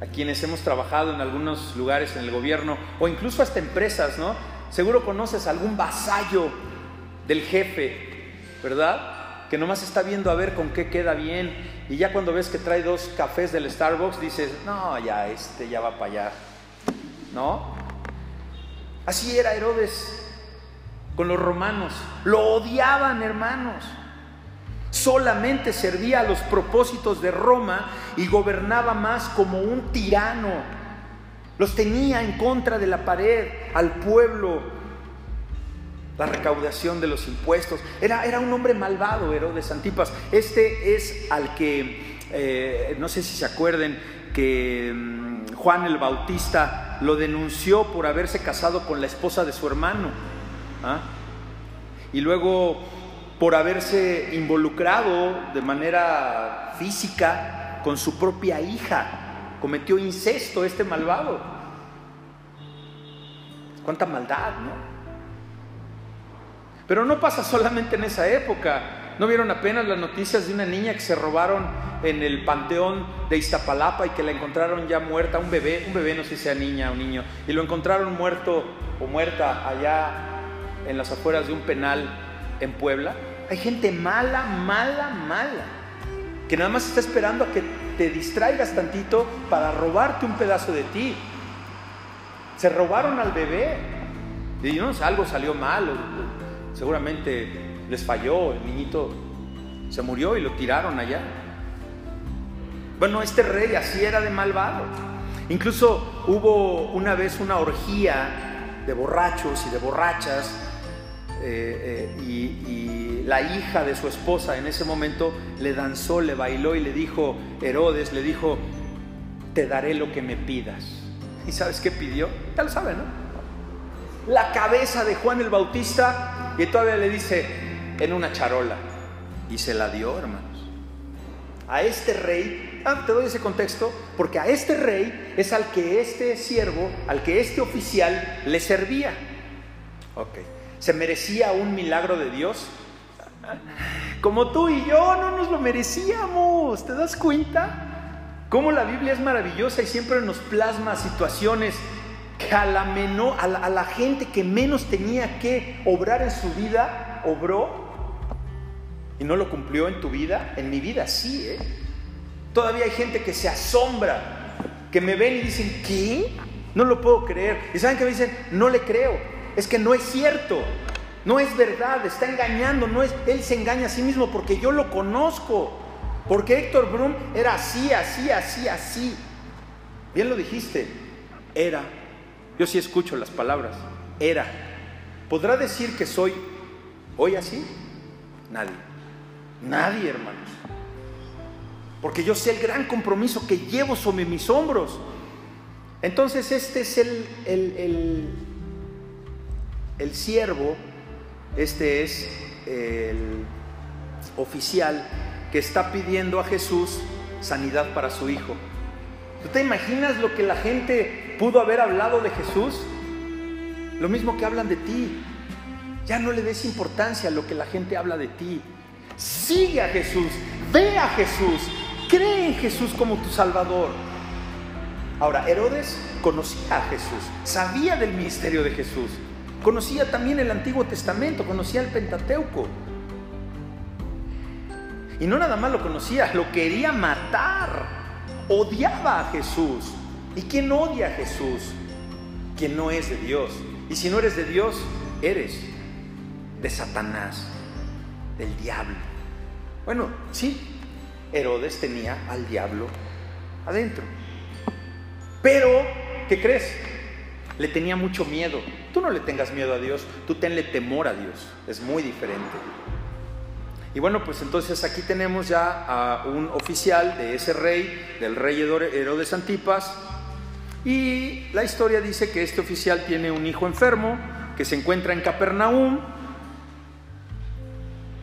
A quienes hemos trabajado en algunos lugares en el gobierno o incluso hasta empresas, ¿no? Seguro conoces algún vasallo del jefe, ¿verdad? Que nomás está viendo a ver con qué queda bien y ya cuando ves que trae dos cafés del Starbucks dices, no, ya este ya va para allá, ¿no? Así era Herodes con los romanos, lo odiaban hermanos solamente servía a los propósitos de Roma y gobernaba más como un tirano. Los tenía en contra de la pared al pueblo. La recaudación de los impuestos. Era, era un hombre malvado, Herodes Antipas. Este es al que, eh, no sé si se acuerden, que mm, Juan el Bautista lo denunció por haberse casado con la esposa de su hermano. ¿ah? Y luego por haberse involucrado de manera física con su propia hija. Cometió incesto este malvado. Cuánta maldad, ¿no? Pero no pasa solamente en esa época. ¿No vieron apenas las noticias de una niña que se robaron en el panteón de Iztapalapa y que la encontraron ya muerta, un bebé, un bebé no sé si sea niña o niño, y lo encontraron muerto o muerta allá en las afueras de un penal en Puebla? Hay gente mala, mala, mala, que nada más está esperando a que te distraigas tantito para robarte un pedazo de ti. Se robaron al bebé. Y no, algo salió mal, seguramente les falló, el niñito se murió y lo tiraron allá. Bueno, este rey así era de malvado. Incluso hubo una vez una orgía de borrachos y de borrachas eh, eh, y, la hija de su esposa en ese momento le danzó, le bailó y le dijo, Herodes le dijo, te daré lo que me pidas. ¿Y sabes qué pidió? Ya lo saben, ¿no? La cabeza de Juan el Bautista y todavía le dice, en una charola. Y se la dio, hermanos. A este rey, ah, te doy ese contexto, porque a este rey es al que este siervo, al que este oficial le servía. Ok. ¿Se merecía un milagro de Dios? Como tú y yo no nos lo merecíamos, ¿te das cuenta? Cómo la Biblia es maravillosa y siempre nos plasma situaciones que a la, gente que menos tenía que obrar en su vida, obró y no lo cumplió en tu vida, en mi vida sí, ¿eh? Todavía hay gente que se asombra, que me ven y dicen, ¿qué? No lo puedo creer. ¿Y saben qué me dicen? No le creo es que no es cierto. No es verdad, está engañando, no es, él se engaña a sí mismo porque yo lo conozco. Porque Héctor Brum era así, así, así, así. Bien lo dijiste, era. Yo sí escucho las palabras, era. ¿Podrá decir que soy hoy así? Nadie. Nadie, hermanos. Porque yo sé el gran compromiso que llevo sobre mis hombros. Entonces este es el, el, el, el siervo este es el oficial que está pidiendo a Jesús sanidad para su hijo. ¿Tú te imaginas lo que la gente pudo haber hablado de Jesús? Lo mismo que hablan de ti. Ya no le des importancia a lo que la gente habla de ti. Sigue a Jesús, ve a Jesús, cree en Jesús como tu Salvador. Ahora, Herodes conocía a Jesús, sabía del ministerio de Jesús. Conocía también el Antiguo Testamento, conocía el Pentateuco. Y no nada más lo conocía, lo quería matar. Odiaba a Jesús. ¿Y quién odia a Jesús? Quien no es de Dios. Y si no eres de Dios, eres de Satanás, del diablo. Bueno, sí, Herodes tenía al diablo adentro. Pero, ¿qué crees? Le tenía mucho miedo. Tú no le tengas miedo a Dios, tú tenle temor a Dios. Es muy diferente. Y bueno, pues entonces aquí tenemos ya a un oficial de ese rey, del rey Herodes Antipas. Y la historia dice que este oficial tiene un hijo enfermo que se encuentra en Capernaum.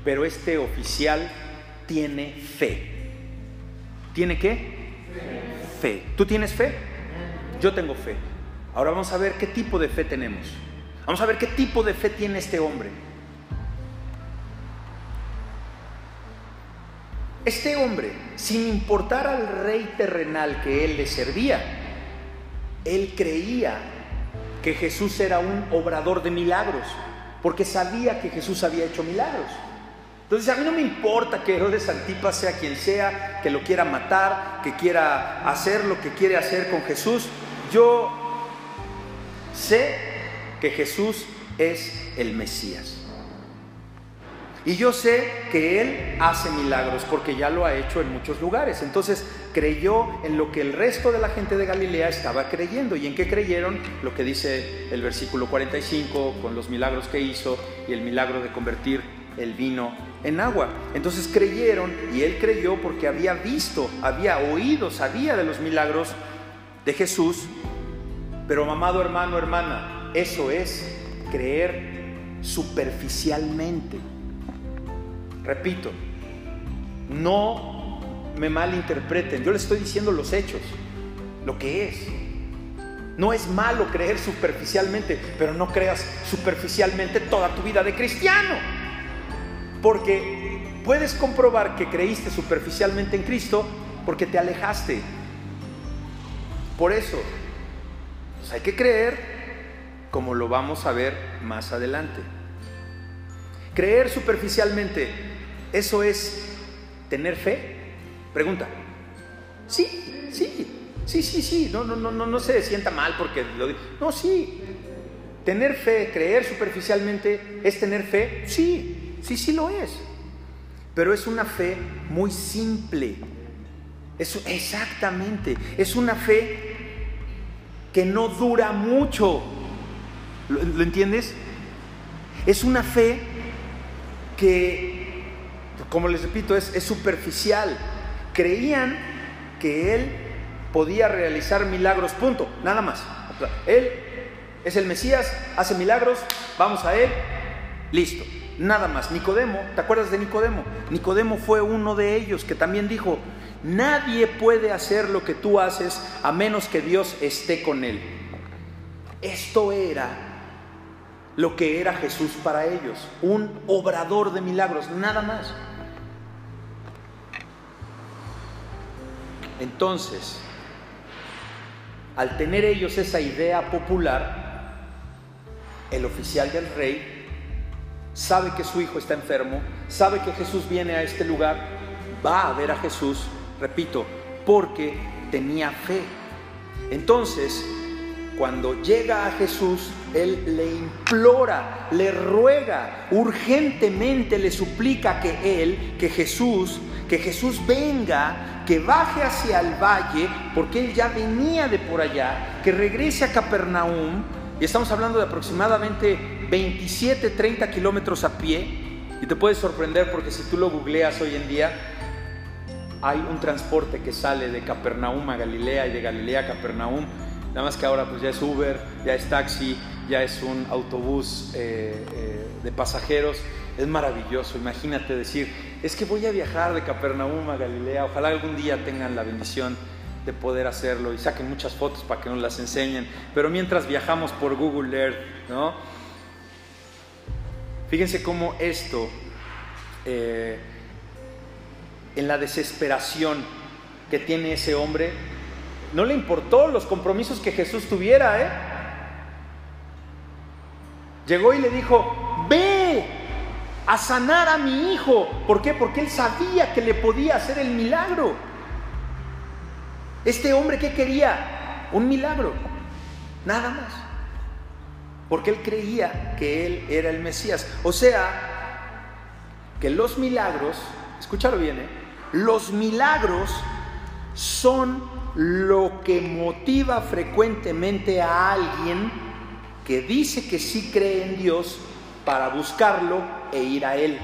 Pero este oficial tiene fe. ¿Tiene qué? Fe. ¿Tú tienes fe? Yo tengo fe. Ahora vamos a ver qué tipo de fe tenemos. Vamos a ver qué tipo de fe tiene este hombre. Este hombre, sin importar al rey terrenal que él le servía, él creía que Jesús era un obrador de milagros, porque sabía que Jesús había hecho milagros. Entonces a mí no me importa que Herodes Antipas sea quien sea, que lo quiera matar, que quiera hacer lo que quiere hacer con Jesús. Yo sé que Jesús es el Mesías. Y yo sé que Él hace milagros porque ya lo ha hecho en muchos lugares. Entonces creyó en lo que el resto de la gente de Galilea estaba creyendo. ¿Y en qué creyeron? Lo que dice el versículo 45 con los milagros que hizo y el milagro de convertir el vino en agua. Entonces creyeron y Él creyó porque había visto, había oído, sabía de los milagros de Jesús. Pero amado hermano, hermana, eso es creer superficialmente. Repito, no me malinterpreten, yo les estoy diciendo los hechos, lo que es. No es malo creer superficialmente, pero no creas superficialmente toda tu vida de cristiano. Porque puedes comprobar que creíste superficialmente en Cristo porque te alejaste. Por eso, pues hay que creer como lo vamos a ver más adelante. Creer superficialmente, ¿eso es tener fe? Pregunta. Sí, sí, sí, sí, sí. No, no, no, no, no se sienta mal porque lo digo. No, sí. Tener fe, creer superficialmente, ¿es tener fe? Sí, sí, sí lo es. Pero es una fe muy simple. Es, exactamente. Es una fe que no dura mucho. ¿Lo, entiendes? Es una fe que, como les repito, es, superficial. Creían que Él podía realizar milagros, punto, nada más. Él es el Mesías, hace milagros, vamos a Él, listo, nada más. Nicodemo, ¿te acuerdas de Nicodemo? Nicodemo fue uno de ellos que también dijo, nadie puede hacer lo que tú haces a menos que Dios esté con Él. Esto era lo que era Jesús para ellos, un obrador de milagros, nada más. Entonces, al tener ellos esa idea popular, el oficial del rey sabe que su hijo está enfermo, sabe que Jesús viene a este lugar, va a ver a Jesús, repito, porque tenía fe. Entonces, cuando llega a Jesús, él le implora, le ruega, urgentemente le suplica que él, que Jesús, que Jesús venga, que baje hacia el valle, porque él ya venía de por allá, que regrese a Capernaum, y estamos hablando de aproximadamente 27, 30 kilómetros a pie, y te puedes sorprender porque si tú lo googleas hoy en día, hay un transporte que sale de Capernaum a Galilea y de Galilea a Capernaum Nada más que ahora pues ya es Uber, ya es taxi, ya es un autobús eh, eh, de pasajeros. Es maravilloso, imagínate decir, es que voy a viajar de Capernaum a Galilea, ojalá algún día tengan la bendición de poder hacerlo y saquen muchas fotos para que nos las enseñen, pero mientras viajamos por Google Earth, ¿no? Fíjense cómo esto, eh, en la desesperación que tiene ese hombre, no le importó los compromisos que Jesús tuviera, ¿eh? Llegó y le dijo, ve a sanar a mi hijo. ¿Por qué? Porque él sabía que le podía hacer el milagro. Este hombre que quería un milagro, nada más. Porque él creía que él era el Mesías. O sea, que los milagros, escúchalo bien, ¿eh? los milagros son lo que motiva frecuentemente a alguien que dice que sí cree en Dios para buscarlo e ir a Él.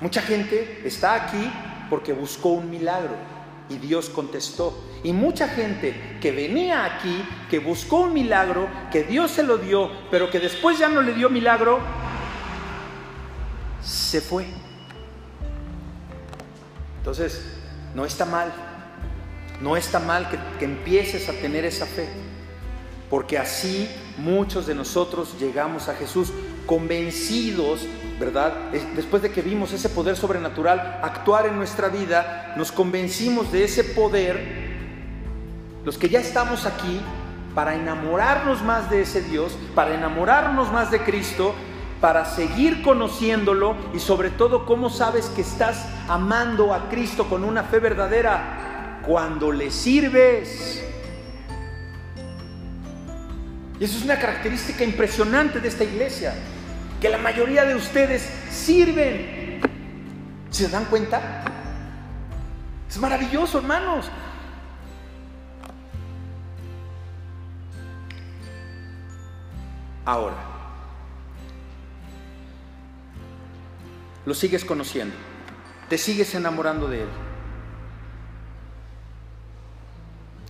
Mucha gente está aquí porque buscó un milagro y Dios contestó. Y mucha gente que venía aquí, que buscó un milagro, que Dios se lo dio, pero que después ya no le dio milagro, se fue. Entonces, no está mal, no está mal que, empieces a tener esa fe, porque así muchos de nosotros llegamos a Jesús convencidos, ¿verdad? Después de que vimos ese poder sobrenatural actuar en nuestra vida, nos convencimos de ese poder, los que ya estamos aquí, para enamorarnos más de ese Dios, para enamorarnos más de Cristo para seguir conociéndolo y sobre todo cómo sabes que estás amando a Cristo con una fe verdadera cuando le sirves. Y eso es una característica impresionante de esta iglesia, que la mayoría de ustedes sirven. ¿Se dan cuenta? Es maravilloso, hermanos. Ahora, lo sigues conociendo, te sigues enamorando de Él.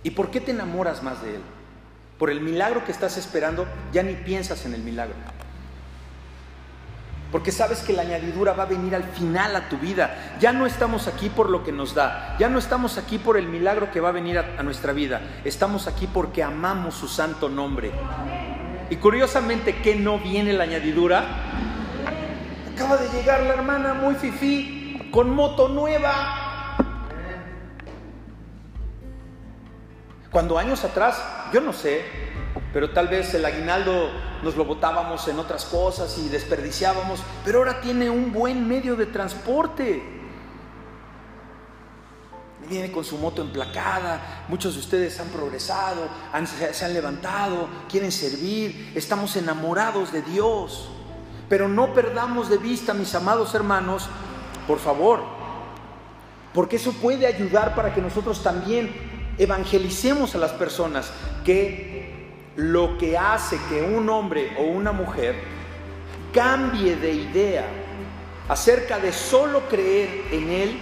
¿Y por qué te enamoras más de Él? Por el milagro que estás esperando, ya ni piensas en el milagro. Porque sabes que la añadidura va a venir al final a tu vida. Ya no estamos aquí por lo que nos da. Ya no estamos aquí por el milagro que va a venir a, nuestra vida. Estamos aquí porque amamos su santo nombre. Y curiosamente, ¿qué no viene la añadidura? Acaba de llegar la hermana muy fifí, con moto nueva. Cuando años atrás, yo no sé, pero tal vez el aguinaldo nos lo botábamos en otras cosas y desperdiciábamos, pero ahora tiene un buen medio de transporte. Viene con su moto emplacada, muchos de ustedes han progresado, se han levantado, quieren servir, estamos enamorados de Dios. Pero no perdamos de vista, mis amados hermanos, por favor, porque eso puede ayudar para que nosotros también evangelicemos a las personas que lo que hace que un hombre o una mujer cambie de idea acerca de solo creer en Él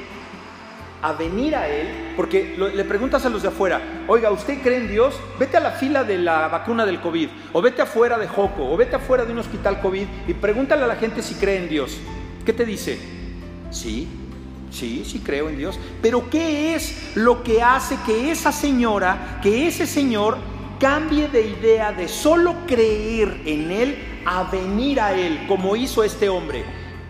a venir a Él, porque le preguntas a los de afuera, oiga, ¿usted cree en Dios? Vete a la fila de la vacuna del COVID, o vete afuera de Joco, o vete afuera de un hospital COVID y pregúntale a la gente si cree en Dios. ¿Qué te dice? Sí, sí, sí creo en Dios. Pero ¿qué es lo que hace que esa señora, que ese señor cambie de idea de solo creer en Él a venir a Él, como hizo este hombre?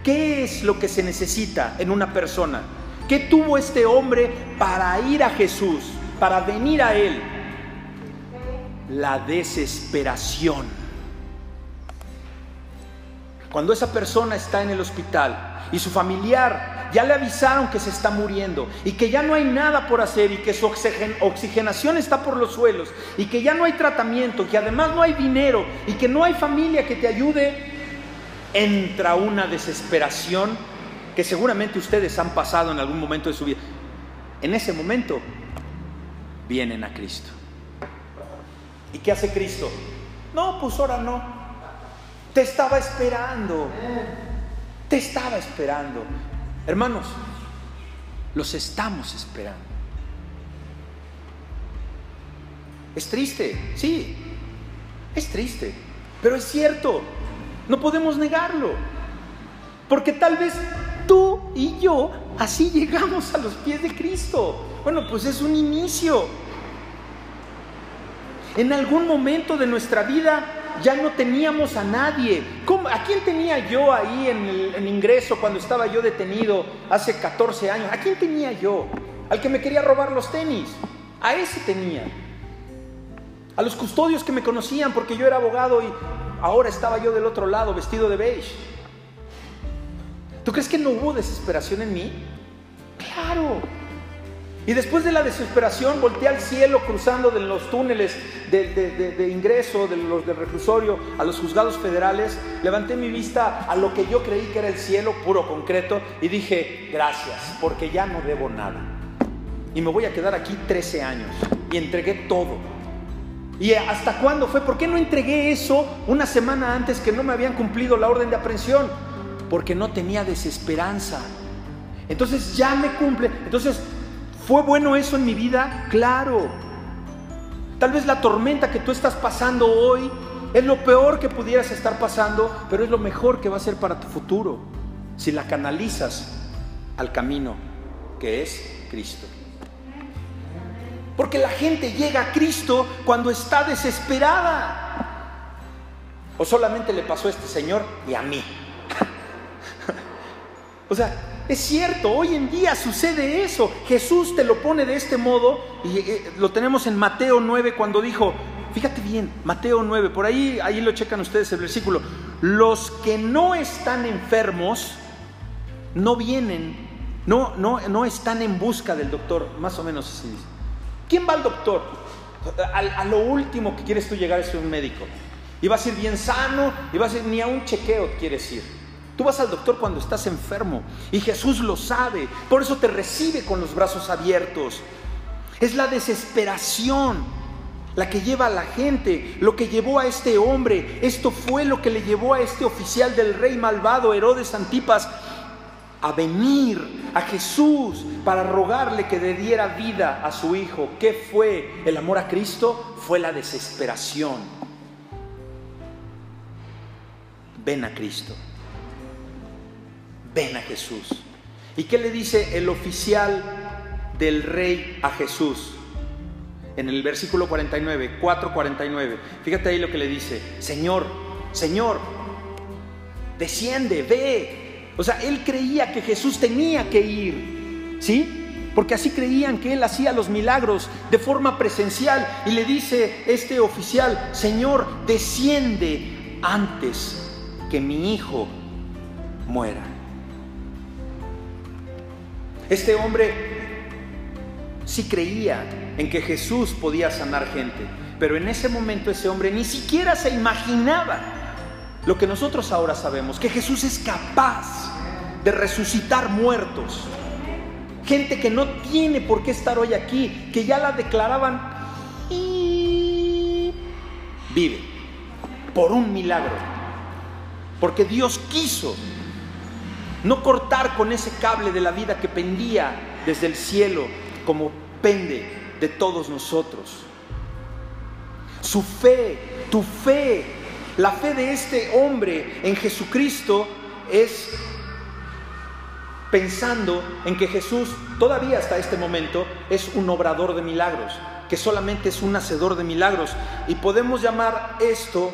¿Qué es lo que se necesita en una persona? ¿Qué tuvo este hombre para ir a Jesús, para venir a Él? La desesperación. Cuando esa persona está en el hospital y su familiar ya le avisaron que se está muriendo y que ya no hay nada por hacer y que su oxigenación está por los suelos y que ya no hay tratamiento, que además no hay dinero y que no hay familia que te ayude, entra una desesperación que seguramente ustedes han pasado en algún momento de su vida. En ese momento vienen a Cristo. ¿Y qué hace Cristo? No, pues ahora no. Te estaba esperando. Te estaba esperando. Hermanos, los estamos esperando. Es triste, sí, es triste, pero es cierto, no podemos negarlo, porque tal vez y yo así llegamos a los pies de Cristo. Bueno, pues es un inicio. En algún momento de nuestra vida ya no teníamos a nadie. ¿A quién tenía yo ahí en el ingreso cuando estaba yo detenido hace 14 años? ¿A quién tenía yo? Al que me quería robar los tenis. A ese tenía. A los custodios que me conocían porque yo era abogado y ahora estaba yo del otro lado vestido de beige. ¿Tú crees que no hubo desesperación en mí? Claro. Y después de la desesperación volteé al cielo cruzando de los túneles de, ingreso de los del reclusorio a los juzgados federales, levanté mi vista a lo que yo creí que era el cielo puro concreto y dije, gracias, porque ya no debo nada. Y me voy a quedar aquí 13 años y entregué todo. ¿Y hasta cuándo fue? ¿Por qué no entregué eso una semana antes que no me habían cumplido la orden de aprehensión? Porque no tenía desesperanza. Entonces ya me cumple. Entonces ¿Fue bueno eso en mi vida? Claro. Tal vez la tormenta que tú estás pasando hoy es lo peor que pudieras estar pasando, pero es lo mejor que va a ser para tu futuro si la canalizas al camino que es Cristo. Porque la gente llega a Cristo cuando está desesperada. O solamente le pasó a este señor y a mí. O sea, es cierto, hoy en día sucede eso. Jesús te lo pone de este modo y eh, lo tenemos en Mateo 9 cuando dijo, fíjate bien, Mateo 9, por ahí, ahí lo checan ustedes el versículo, los que no están enfermos no vienen, no, no, no están en busca del doctor, más o menos así dice. ¿Quién va al doctor? A, lo último que quieres tú llegar es un médico. Y vas a ir bien sano, y vas a ir ni a un chequeo quieres ir. Tú vas al doctor cuando estás enfermo y Jesús lo sabe, por eso te recibe con los brazos abiertos. Es la desesperación la que lleva a la gente, lo que llevó a este hombre. Esto fue lo que le llevó a este oficial del rey malvado, Herodes Antipas, a venir a Jesús para rogarle que le diera vida a su hijo. ¿Qué fue el amor a Cristo? Fue la desesperación. Ven a Cristo ven a Jesús. ¿Y qué le dice el oficial del rey a Jesús? En el versículo 49, 4:49. Fíjate ahí lo que le dice, Señor, Señor, desciende, ve. O sea, él creía que Jesús tenía que ir, ¿sí? Porque así creían que él hacía los milagros de forma presencial. Y le dice este oficial, Señor, desciende antes que mi hijo muera. Este hombre sí creía en que Jesús podía sanar gente, pero en ese momento ese hombre ni siquiera se imaginaba lo que nosotros ahora sabemos, que Jesús es capaz de resucitar muertos. Gente que no tiene por qué estar hoy aquí, que ya la declaraban y vive por un milagro, porque Dios quiso no cortar con ese cable de la vida que pendía desde el cielo como pende de todos nosotros. Su fe, tu fe, la fe de este hombre en Jesucristo es pensando en que Jesús todavía hasta este momento es un obrador de milagros, que solamente es un hacedor de milagros. Y podemos llamar esto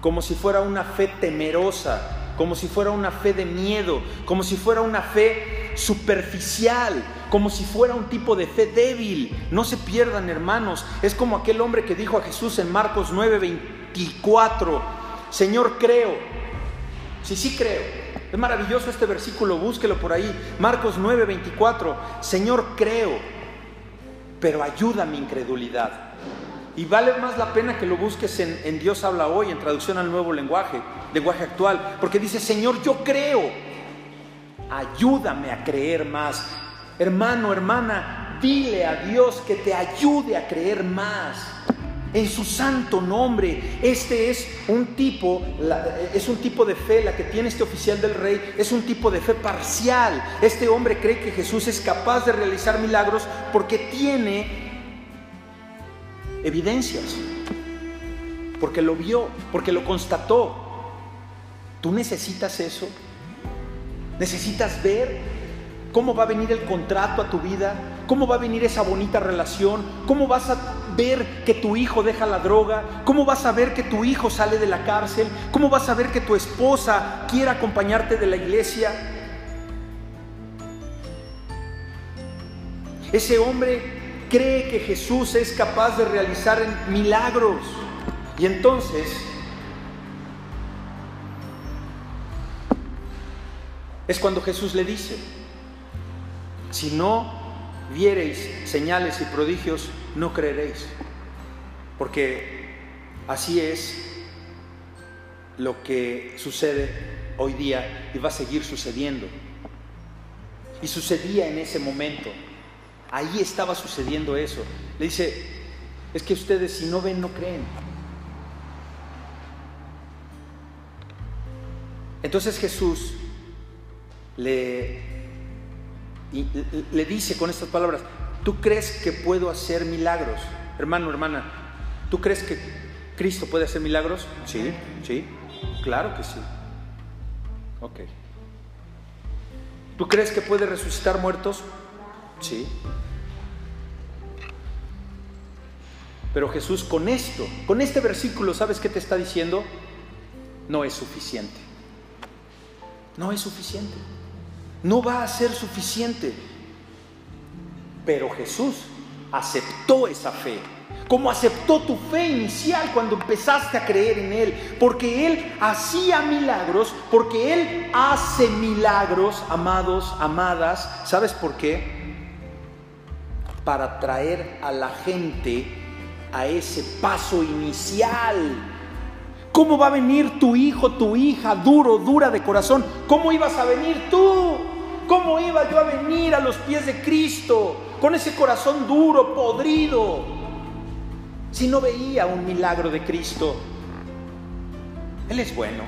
como si fuera una fe temerosa, como si fuera una fe de miedo, como si fuera una fe superficial, como si fuera un tipo de fe débil. No se pierdan, hermanos. Es como aquel hombre que dijo a Jesús en Marcos 9:24, Señor, creo. Sí, sí creo, Es maravilloso este versículo, búsquelo por ahí. Marcos 9, 24. Señor, creo, pero ayuda mi incredulidad. Y vale más la pena que lo busques en, Dios habla hoy, en traducción al nuevo lenguaje, lenguaje actual, porque dice, Señor, yo creo, ayúdame a creer más. Hermano, hermana, dile a Dios que te ayude a creer más en su santo nombre. Este es un tipo, es un tipo de fe, la que tiene este oficial del rey, es un tipo de fe parcial. Este hombre cree que Jesús es capaz de realizar milagros porque tiene evidencias, porque lo vio, porque lo constató. ¿Tú necesitas eso? ¿Necesitas ver cómo va a venir el contrato a tu vida? ¿Cómo va a venir esa bonita relación? ¿Cómo vas a ver que tu hijo deja la droga? ¿Cómo vas a ver que tu hijo sale de la cárcel? ¿Cómo vas a ver que tu esposa quiere acompañarte de la iglesia? Ese hombre cree que Jesús es capaz de realizar milagros. Y entonces es cuando Jesús le dice, si no viereis señales y prodigios, no creeréis. Porque así es lo que sucede hoy día y va a seguir sucediendo. Y sucedía en ese momento. Ahí estaba sucediendo eso. Le dice, es que ustedes si no ven, no creen. Entonces Jesús le dice con estas palabras, ¿tú crees que puedo hacer milagros? Hermano, hermana, ¿tú crees que Cristo puede hacer milagros? Sí, sí, claro que sí. Ok. ¿Tú crees que puede resucitar muertos? Sí. Pero Jesús con esto, con este versículo, ¿sabes qué te está diciendo? No es suficiente. No es suficiente no va a ser suficiente. Pero Jesús aceptó esa fe, como aceptó tu fe inicial cuando empezaste a creer en Él, porque Él hacía milagros, porque Él hace milagros, amados, amadas. ¿Sabes por qué? Para traer a la gente a ese paso inicial ¿Cómo va a venir tu hijo, tu hija, duro, dura de corazón? ¿Cómo ibas a venir tú? ¿Cómo iba yo a venir a los pies de Cristo con ese corazón duro, podrido, si no veía un milagro de Cristo? Él es bueno,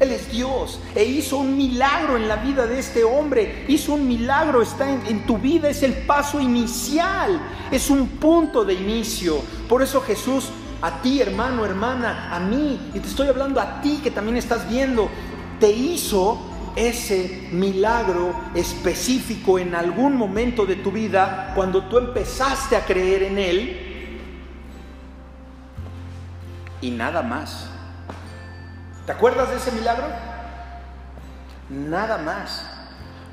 Él es Dios e hizo un milagro en la vida de este hombre, hizo un milagro, está en, en tu vida, es el paso inicial, es un punto de inicio. Por eso Jesús a ti, hermano, hermana, a mí, y te estoy hablando a ti que también estás viendo, te hizo ese milagro específico en algún momento de tu vida cuando tú empezaste a creer en Él y nada más. ¿Te acuerdas de ese milagro? Nada más.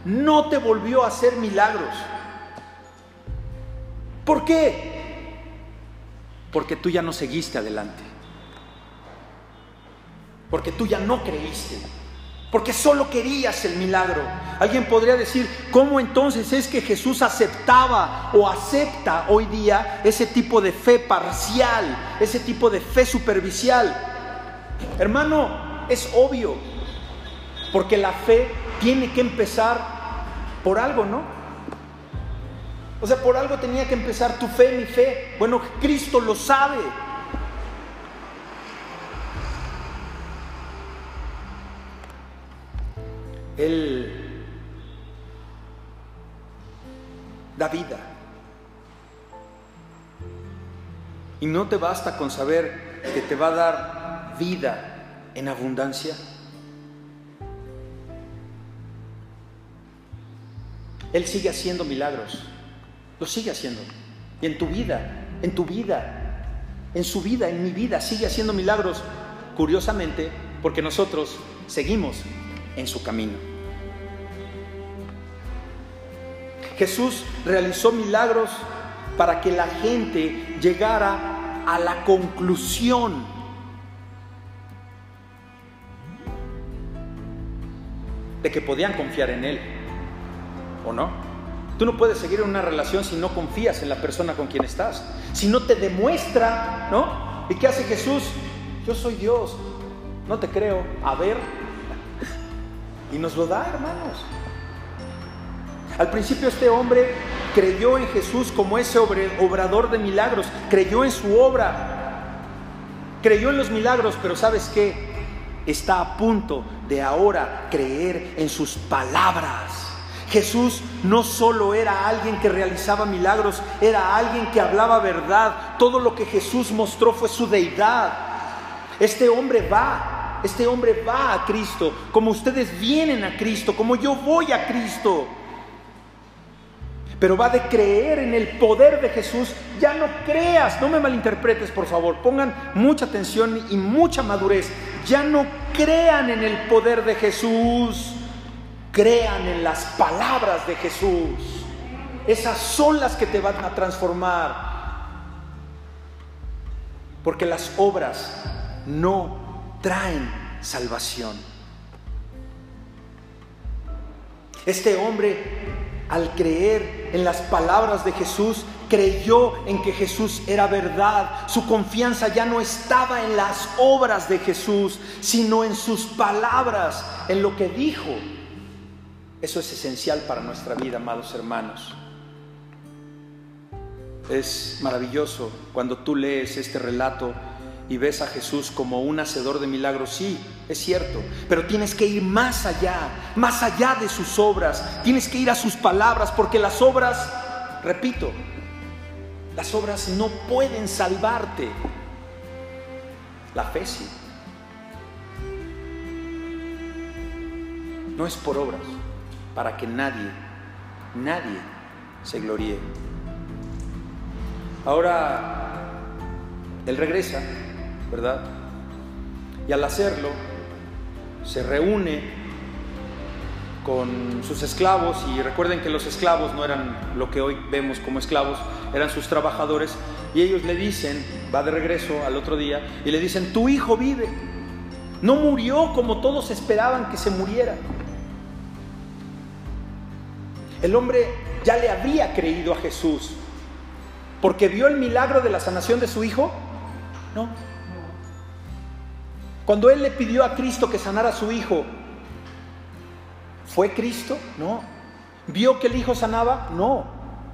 No te volvió a hacer milagros. ¿Por qué? Porque tú ya no seguiste adelante. Porque tú ya no creíste porque solo querías el milagro. Alguien podría decir, ¿cómo entonces es que Jesús aceptaba o acepta hoy día ese tipo de fe parcial, ese tipo de fe superficial? Hermano, es obvio, porque la fe tiene que empezar por algo, ¿no? O sea, por algo tenía que empezar tu fe, mi fe. Bueno, Cristo lo sabe. Él da vida. Y no te basta con saber que te va a dar vida en abundancia. Él sigue haciendo milagros. Lo sigue haciendo. Y en tu vida, en tu vida, en su vida, en mi vida, sigue haciendo milagros. Curiosamente, porque nosotros seguimos en su camino. Jesús realizó milagros para que la gente llegara a la conclusión de que podían confiar en Él. ¿O no? Tú no puedes seguir en una relación si no confías en la persona con quien estás. Si no te demuestra, ¿no? ¿Y qué hace Jesús? Yo soy Dios. No te creo. A ver. Y nos lo da, hermanos. Al principio este hombre creyó en Jesús como ese obrador de milagros, creyó en su obra, creyó en los milagros, pero ¿sabes qué? Está a punto de ahora creer en sus palabras. Jesús no solo era alguien que realizaba milagros, era alguien que hablaba verdad. Todo lo que Jesús mostró fue su deidad. Este hombre va, este hombre va a Cristo, como ustedes vienen a Cristo, como yo voy a Cristo pero va de creer en el poder de Jesús. Ya no creas, no me malinterpretes por favor, pongan mucha atención y mucha madurez. Ya no crean en el poder de Jesús, crean en las palabras de Jesús. Esas son las que te van a transformar. Porque las obras no traen salvación. Este hombre al creer en las palabras de Jesús, creyó en que Jesús era verdad. Su confianza ya no estaba en las obras de Jesús, sino en sus palabras, en lo que dijo. Eso es esencial para nuestra vida, amados hermanos. Es maravilloso cuando tú lees este relato y ves a Jesús como un hacedor de milagros, sí, es cierto, pero tienes que ir más allá, más allá de sus obras, tienes que ir a sus palabras, porque las obras, repito, las obras no pueden salvarte. La fe sí. No es por obras, para que nadie, nadie se gloríe. Ahora, Él regresa ¿verdad? Y al hacerlo, se reúne con sus esclavos, y recuerden que los esclavos no eran lo que hoy vemos como esclavos, eran sus trabajadores, y ellos le dicen, va de regreso al otro día, y le dicen, tu hijo vive, no murió como todos esperaban que se muriera. El hombre ya le había creído a Jesús, porque vio el milagro de la sanación de su hijo, no, cuando él le pidió a Cristo que sanara a su hijo, ¿fue Cristo? No. ¿Vio que el hijo sanaba? No.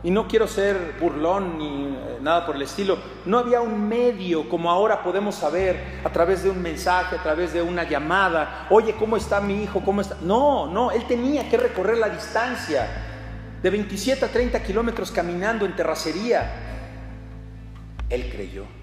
Y no quiero ser burlón ni eh, nada por el estilo. No había un medio como ahora podemos saber a través de un mensaje, a través de una llamada. Oye, ¿cómo está mi hijo? ¿Cómo está? No, no, él tenía que recorrer la distancia de 27 a 30 kilómetros caminando en terracería. Él creyó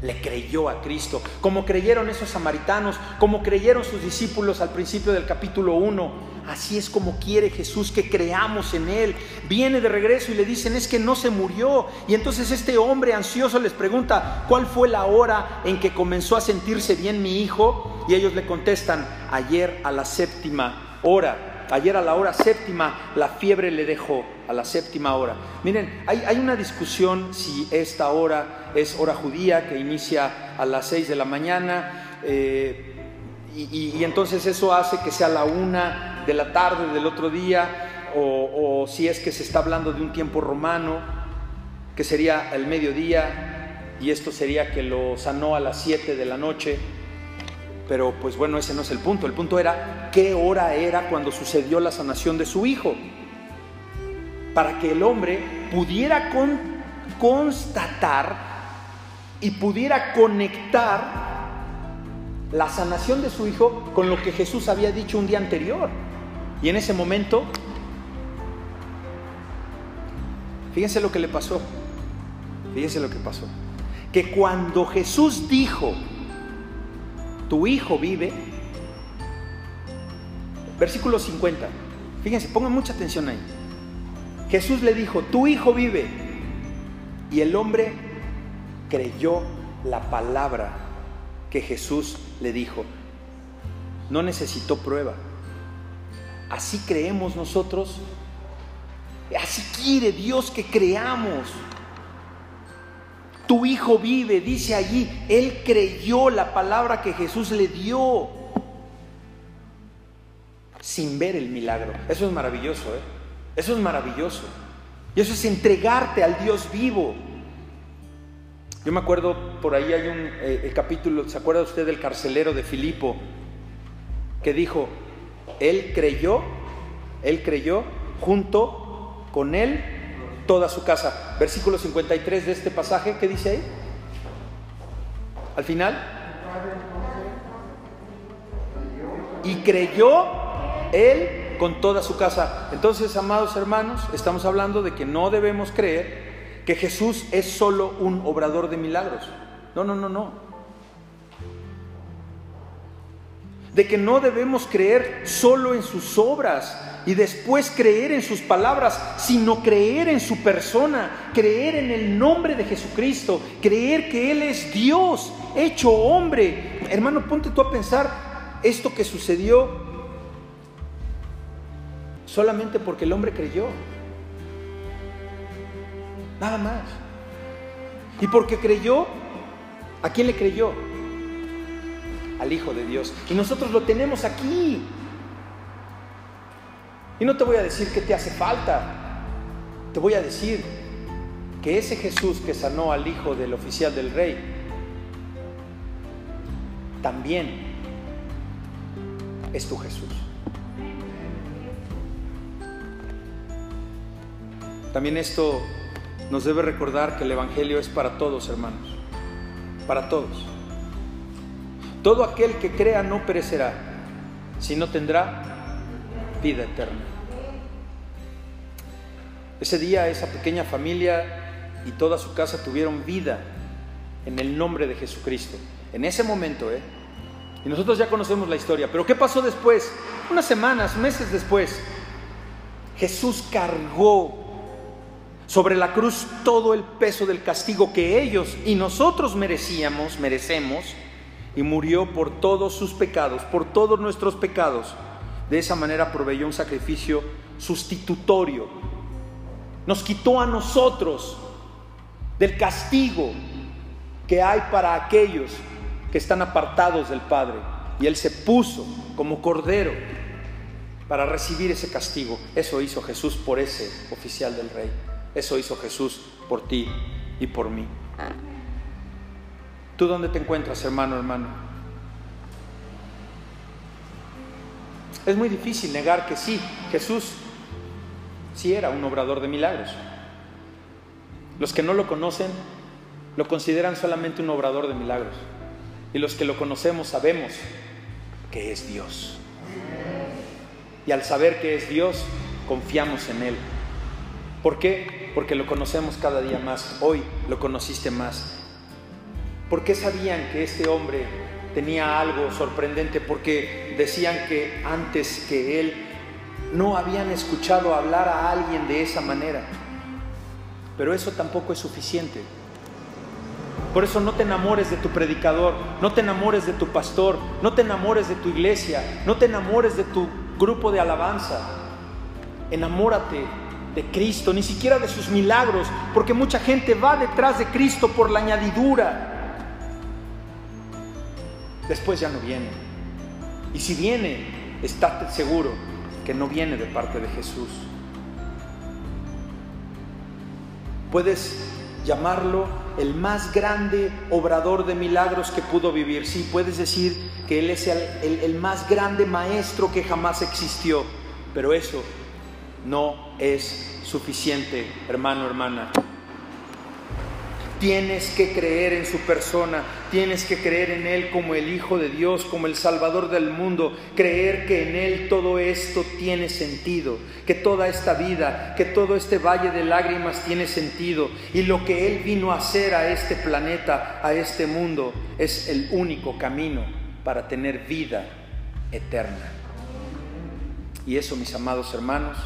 le creyó a Cristo, como creyeron esos samaritanos, como creyeron sus discípulos al principio del capítulo 1. Así es como quiere Jesús que creamos en Él. Viene de regreso y le dicen es que no se murió. Y entonces este hombre ansioso les pregunta, ¿cuál fue la hora en que comenzó a sentirse bien mi hijo? Y ellos le contestan, ayer a la séptima hora. Ayer a la hora séptima la fiebre le dejó, a la séptima hora. Miren, hay, una discusión si esta hora es hora judía que inicia a las seis de la mañana eh, y, entonces eso hace que sea la una de la tarde del otro día o, si es que se está hablando de un tiempo romano que sería el mediodía y esto sería que lo sanó a las siete de la noche. Pero pues bueno, ese no es el punto. El punto era qué hora era cuando sucedió la sanación de su hijo. Para que el hombre pudiera constatar y pudiera conectar la sanación de su hijo con lo que Jesús había dicho un día anterior. Y en ese momento, fíjense lo que le pasó. Fíjense lo que pasó. Que cuando Jesús dijo, tu hijo vive. Versículo 50. Fíjense, pongan mucha atención ahí. Jesús le dijo, tu hijo vive. Y el hombre creyó la palabra que Jesús le dijo. No necesitó prueba. Así creemos nosotros. Así quiere Dios que creamos. Tu hijo vive, dice allí. Él creyó la palabra que Jesús le dio. sin ver el milagro. Eso es maravilloso, ¿eh? Eso es maravilloso. Y eso es entregarte al Dios vivo. Yo me acuerdo, por ahí hay un eh, el capítulo, ¿se acuerda usted del carcelero de Filipo? Que dijo, él creyó, él creyó junto con él toda su casa. Versículo 53 de este pasaje, ¿qué dice ahí? Al final. Y creyó él con toda su casa. Entonces, amados hermanos, estamos hablando de que no debemos creer que Jesús es solo un obrador de milagros. No, no, no, no. De que no debemos creer solo en sus obras y después creer en sus palabras, sino creer en su persona, creer en el nombre de Jesucristo, creer que Él es Dios hecho hombre. Hermano, ponte tú a pensar esto que sucedió solamente porque el hombre creyó. Nada más. Y porque creyó, ¿a quién le creyó? Al Hijo de Dios. Y nosotros lo tenemos aquí. Y no te voy a decir qué te hace falta. Te voy a decir que ese Jesús que sanó al hijo del oficial del rey, también es tu Jesús. También esto nos debe recordar que el Evangelio es para todos, hermanos, para todos. Todo aquel que crea no perecerá, sino tendrá vida eterna. Ese día esa pequeña familia y toda su casa tuvieron vida en el nombre de Jesucristo. En ese momento, ¿eh? Y nosotros ya conocemos la historia. Pero ¿qué pasó después? Unas semanas, meses después, Jesús cargó sobre la cruz todo el peso del castigo que ellos y nosotros merecíamos, merecemos, y murió por todos sus pecados, por todos nuestros pecados. De esa manera proveyó un sacrificio sustitutorio. Nos quitó a nosotros del castigo que hay para aquellos que están apartados del Padre. Y Él se puso como cordero para recibir ese castigo. Eso hizo Jesús por ese oficial del rey. Eso hizo Jesús por ti y por mí. ¿Tú dónde te encuentras, hermano, hermano? Es muy difícil negar que sí, Jesús sí era un obrador de milagros. Los que no lo conocen lo consideran solamente un obrador de milagros. Y los que lo conocemos sabemos que es Dios. Y al saber que es Dios, confiamos en Él. ¿Por qué? Porque lo conocemos cada día más. Hoy lo conociste más. ¿Por qué sabían que este hombre tenía algo sorprendente? Porque decían que antes que él no habían escuchado hablar a alguien de esa manera. Pero eso tampoco es suficiente. Por eso no te enamores de tu predicador, no te enamores de tu pastor, no te enamores de tu iglesia, no te enamores de tu grupo de alabanza. Enamórate de Cristo, ni siquiera de sus milagros, porque mucha gente va detrás de Cristo por la añadidura. Después ya no viene. Y si viene, estate seguro que no viene de parte de Jesús. Puedes llamarlo el más grande obrador de milagros que pudo vivir. Sí, puedes decir que Él es el, el más grande maestro que jamás existió, pero eso no es suficiente, hermano, hermana. Tienes que creer en su persona, tienes que creer en Él como el Hijo de Dios, como el Salvador del mundo, creer que en Él todo esto tiene sentido, que toda esta vida, que todo este valle de lágrimas tiene sentido y lo que Él vino a hacer a este planeta, a este mundo, es el único camino para tener vida eterna. Y eso, mis amados hermanos,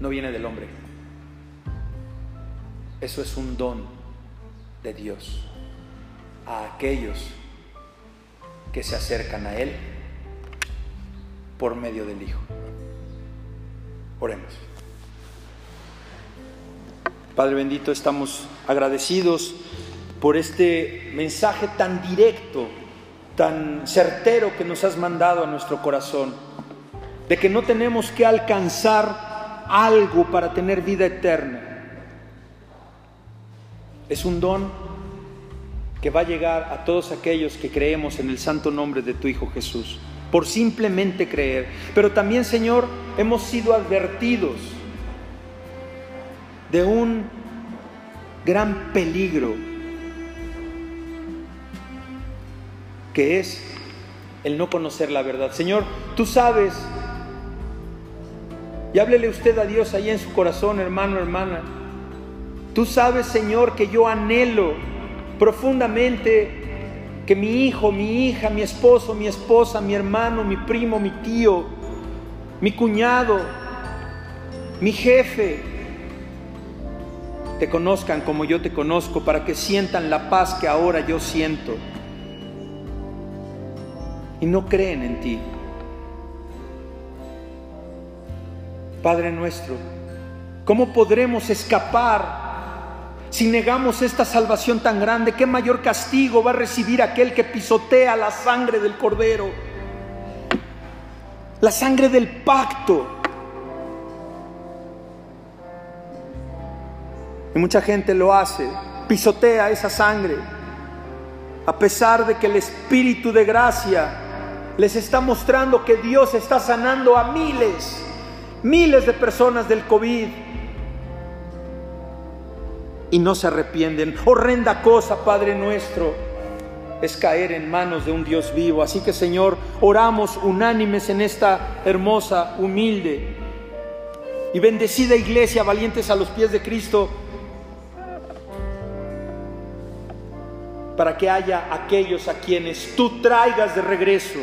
no viene del hombre. Eso es un don de Dios a aquellos que se acercan a Él por medio del Hijo. Oremos. Padre bendito, estamos agradecidos por este mensaje tan directo tan certero que nos has mandado a nuestro corazón, de que no tenemos que alcanzar algo para tener vida eterna. Es un don que va a llegar a todos aquellos que creemos en el santo nombre de tu Hijo Jesús, por simplemente creer. Pero también, Señor, hemos sido advertidos de un gran peligro que es el no conocer la verdad. Señor, tú sabes, y háblele usted a Dios ahí en su corazón, hermano, hermana. Tú sabes, Señor, que yo anhelo profundamente que mi hijo, mi hija, mi esposo, mi esposa, mi hermano, mi primo, mi tío, mi cuñado, mi jefe, te conozcan como yo te conozco, para que sientan la paz que ahora yo siento. Y no creen en ti. Padre nuestro, ¿cómo podremos escapar si negamos esta salvación tan grande, ¿qué mayor castigo va a recibir aquel que pisotea la sangre del cordero? La sangre del pacto. Y mucha gente lo hace, pisotea esa sangre, a pesar de que el Espíritu de gracia les está mostrando que Dios está sanando a miles, miles de personas del COVID y no se arrepienten. Horrenda cosa, Padre nuestro, es caer en manos de un Dios vivo. Así que Señor, oramos unánimes en esta hermosa, humilde y bendecida iglesia, valientes a los pies de Cristo, para que haya aquellos a quienes tú traigas de regreso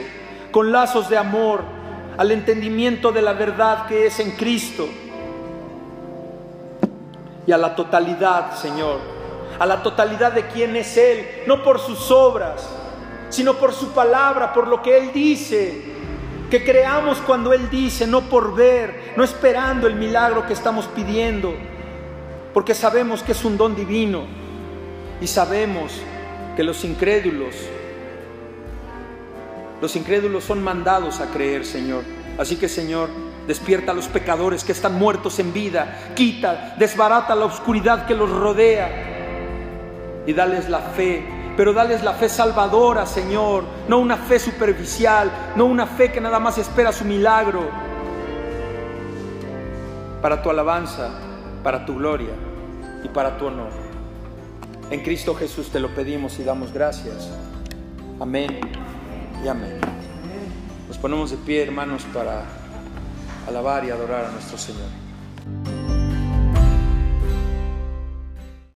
con lazos de amor al entendimiento de la verdad que es en Cristo y a la totalidad, Señor, a la totalidad de quién es Él, no por sus obras, sino por su palabra, por lo que Él dice. Que creamos cuando Él dice, no por ver, no esperando el milagro que estamos pidiendo, porque sabemos que es un don divino y sabemos que los incrédulos, los incrédulos son mandados a creer, Señor. Así que, Señor, Despierta a los pecadores que están muertos en vida. Quita, desbarata la oscuridad que los rodea. Y dales la fe, pero dales la fe salvadora, Señor. No una fe superficial, no una fe que nada más espera su milagro. Para tu alabanza, para tu gloria y para tu honor. En Cristo Jesús te lo pedimos y damos gracias. Amén y amén. Nos ponemos de pie, hermanos, para alabar y adorar a nuestro Señor.